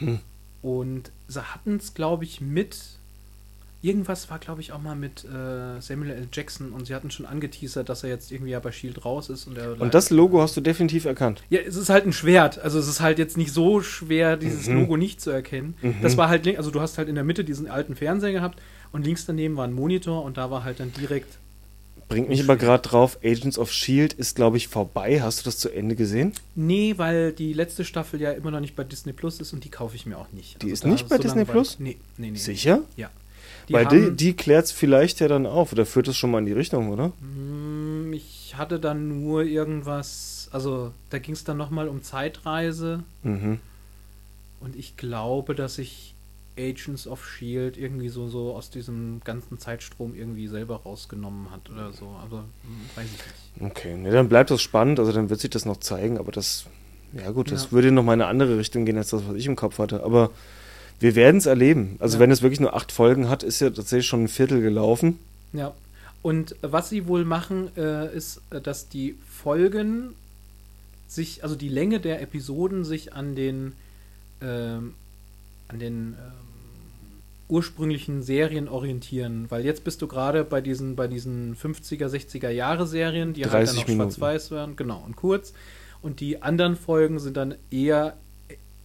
Mhm. Und sie hatten es, glaube ich, mit, irgendwas war, glaube ich, auch mal mit äh, Samuel L. Jackson und sie hatten schon angeteasert, dass er jetzt irgendwie ja bei S.H.I.E.L.D. raus ist. Und, Und das Logo hast du definitiv erkannt. Ja, es ist halt ein Schwert. Also es ist halt jetzt nicht so schwer, dieses Mhm. Logo nicht zu erkennen. Mhm. Das war halt, also du hast halt in der Mitte diesen alten Fernseher gehabt und links daneben war ein Monitor und da war halt dann direkt Bringt mich aber gerade drauf, Agents of Shield ist, glaube ich, vorbei. Hast du das zu Ende gesehen? Nee, weil die letzte Staffel ja immer noch nicht bei Disney Plus ist und die kaufe ich mir auch nicht. Die ist da nicht bei so Disney Plus? Nee, nee, nee. Sicher? Ja. Weil die, haben- die klärt es vielleicht ja dann auf. Oder führt es schon mal in die Richtung, oder? Mm, Ich hatte dann nur irgendwas, also da ging es dann nochmal um Zeitreise Mhm. und ich glaube, dass ich Agents of Shield irgendwie so, so aus diesem ganzen Zeitstrom irgendwie selber rausgenommen hat oder so, aber hm, weiß ich nicht. Okay, ne, dann bleibt das spannend. Also dann wird sich das noch zeigen. Aber das, ja gut, das Ja. würde noch mal in eine andere Richtung gehen, als das, was ich im Kopf hatte. Aber wir werden es erleben. Also Ja. wenn es wirklich nur acht Folgen hat, ist ja tatsächlich schon ein Viertel gelaufen. Ja, und was sie wohl machen, äh, ist, äh, dass die Folgen sich, also die Länge der Episoden sich an den, ähm, an den ähm, ursprünglichen Serien orientieren, weil jetzt bist du gerade bei diesen, bei diesen 50er, 60er Jahre Serien, die halt 30 dann noch Minuten. schwarz-weiß werden, genau, und kurz. Und die anderen Folgen sind dann eher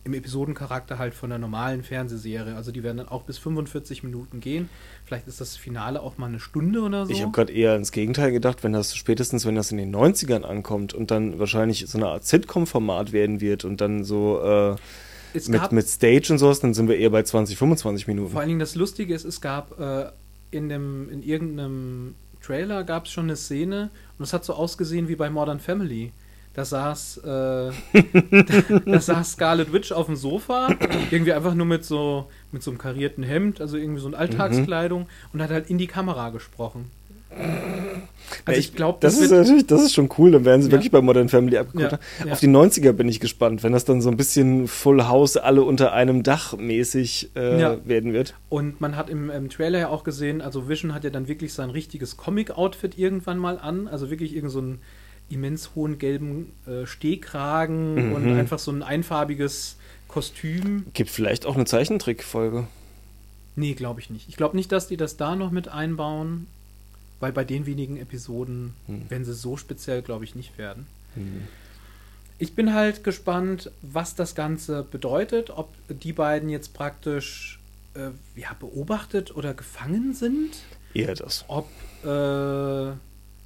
im Episodencharakter halt von der normalen Fernsehserie. Also die werden dann auch bis 45 Minuten gehen. Vielleicht ist das Finale auch mal eine Stunde oder so. Ich habe gerade eher ins Gegenteil gedacht, wenn das spätestens, wenn das in den 90ern ankommt und dann wahrscheinlich so eine Art Sitcom-Format werden wird und dann so äh, es mit, mit Stage und sowas, dann sind wir eher bei 20, 25 Minuten. vor allen Dingen das Lustige ist, es gab äh, in, dem, in irgendeinem Trailer gab es schon eine Szene und es hat so ausgesehen wie bei Modern Family. Da saß, äh, da, da saß Scarlet Witch auf dem Sofa, irgendwie einfach nur mit so, mit so einem karierten Hemd, also irgendwie so eine Alltagskleidung und hat halt in die Kamera gesprochen. Also ich glaube, das, das, ist natürlich, das ist schon cool, dann werden sie Ja. wirklich bei Modern Family abgeguckt. Ja. Auf die 90er bin ich gespannt, wenn das dann so ein bisschen Full House, alle unter einem Dach mäßig äh, werden wird. Und man hat im, im Trailer ja auch gesehen, also Vision hat ja dann wirklich sein richtiges Comic-Outfit irgendwann mal an. Also wirklich irgend so einen immens hohen gelben äh, Stehkragen Mhm. und einfach so ein einfarbiges Kostüm. Gibt vielleicht auch eine Zeichentrickfolge. Nee, glaube ich nicht. Ich glaube nicht, dass die das da noch mit einbauen, weil bei den wenigen Episoden Hm. werden sie so speziell, glaube ich, nicht werden. Hm. Ich bin halt gespannt, was das Ganze bedeutet, ob die beiden jetzt praktisch äh, ja, beobachtet oder gefangen sind. Eher das. ob äh,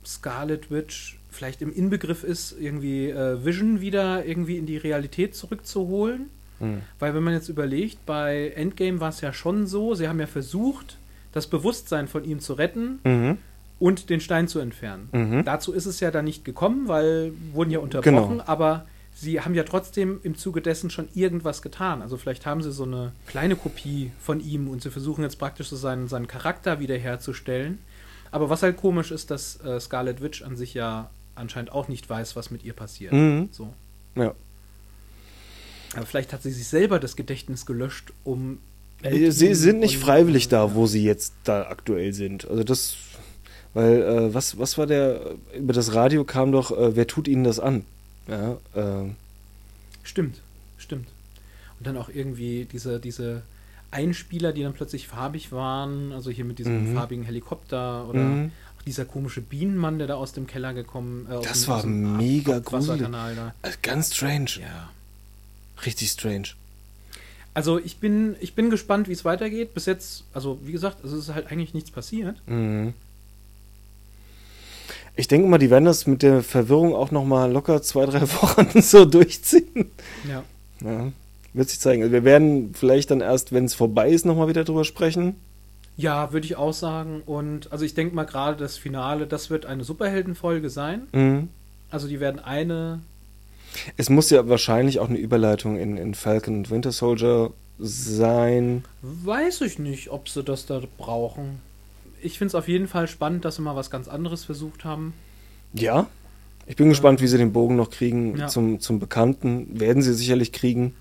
Scarlet Witch vielleicht im Inbegriff ist, irgendwie äh, Vision wieder irgendwie in die Realität zurückzuholen. Hm. Weil wenn man jetzt überlegt, bei Endgame war es ja schon so, sie haben ja versucht, das Bewusstsein von ihm zu retten Mhm. Und den Stein zu entfernen. Mhm. Dazu ist es ja dann nicht gekommen, weil wurden ja unterbrochen, Genau. aber sie haben ja trotzdem im Zuge dessen schon irgendwas getan. Also vielleicht haben sie so eine kleine Kopie von ihm und sie versuchen jetzt praktisch so seinen, seinen Charakter wiederherzustellen. Aber was halt komisch ist, dass äh, Scarlet Witch an sich ja anscheinend auch nicht weiß, was mit ihr passiert. Mhm. So. Ja. Aber vielleicht hat sie sich selber das Gedächtnis gelöscht, um. Äh, Sie sind nicht freiwillig da, wo sie jetzt da aktuell sind. Also das, weil, äh, was, was war der, über das Radio kam doch, äh, wer tut ihnen das an? Ja, äh, Stimmt, stimmt. Und dann auch irgendwie diese, diese Einspieler, die dann plötzlich farbig waren, also hier mit diesem Mhm. farbigen Helikopter oder Mhm. auch dieser komische Bienenmann, der da aus dem Keller gekommen äh, aus Das dem, war mega da. äh, ganz strange. Ja. Richtig strange. Also ich bin, ich bin gespannt, wie es weitergeht. Bis jetzt, also wie gesagt, es ist halt eigentlich nichts passiert. Mhm. Ich denke mal, die werden das mit der Verwirrung auch noch mal locker zwei, drei Wochen so durchziehen. Ja. Ja, wird sich zeigen. Also wir werden vielleicht dann erst, wenn es vorbei ist, noch mal wieder drüber sprechen. Ja, würde ich auch sagen. Und also ich denke mal gerade das Finale, das wird eine Superheldenfolge sein. Mhm. Also die werden eine Es muss ja wahrscheinlich auch eine Überleitung in, in Falcon und Winter Soldier sein. Weiß ich nicht, ob sie das da brauchen. Ich finde es auf jeden Fall spannend, dass sie mal was ganz anderes versucht haben. Ja. Ich bin gespannt, wie sie den Bogen noch kriegen Ja. zum, zum Bekannten. Werden sie sicherlich kriegen.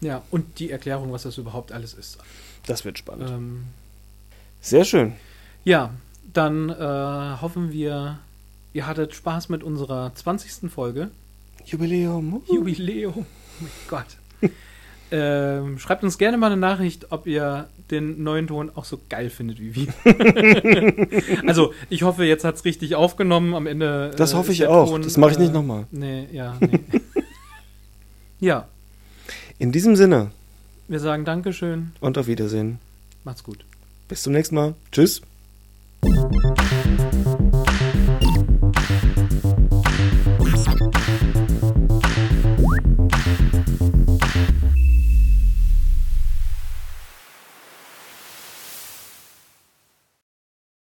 Ja, und die Erklärung, was das überhaupt alles ist. Das wird spannend. Ähm, Sehr schön. ja, dann äh, hoffen wir, ihr hattet Spaß mit unserer 20. Folge. Jubiläum. Jubiläum. Oh mein Gott. Ähm, schreibt uns gerne mal eine Nachricht, ob ihr den neuen Ton auch so geil findet wie wir. also, ich hoffe, jetzt hat es richtig aufgenommen. Am Ende. Das äh, hoffe ist ich auch. Ton, Das mache ich nicht äh, nochmal. Nee, ja, nee. ja, In diesem Sinne wir sagen Dankeschön. und auf Wiedersehen. Macht's gut. Bis zum nächsten Mal. Tschüss.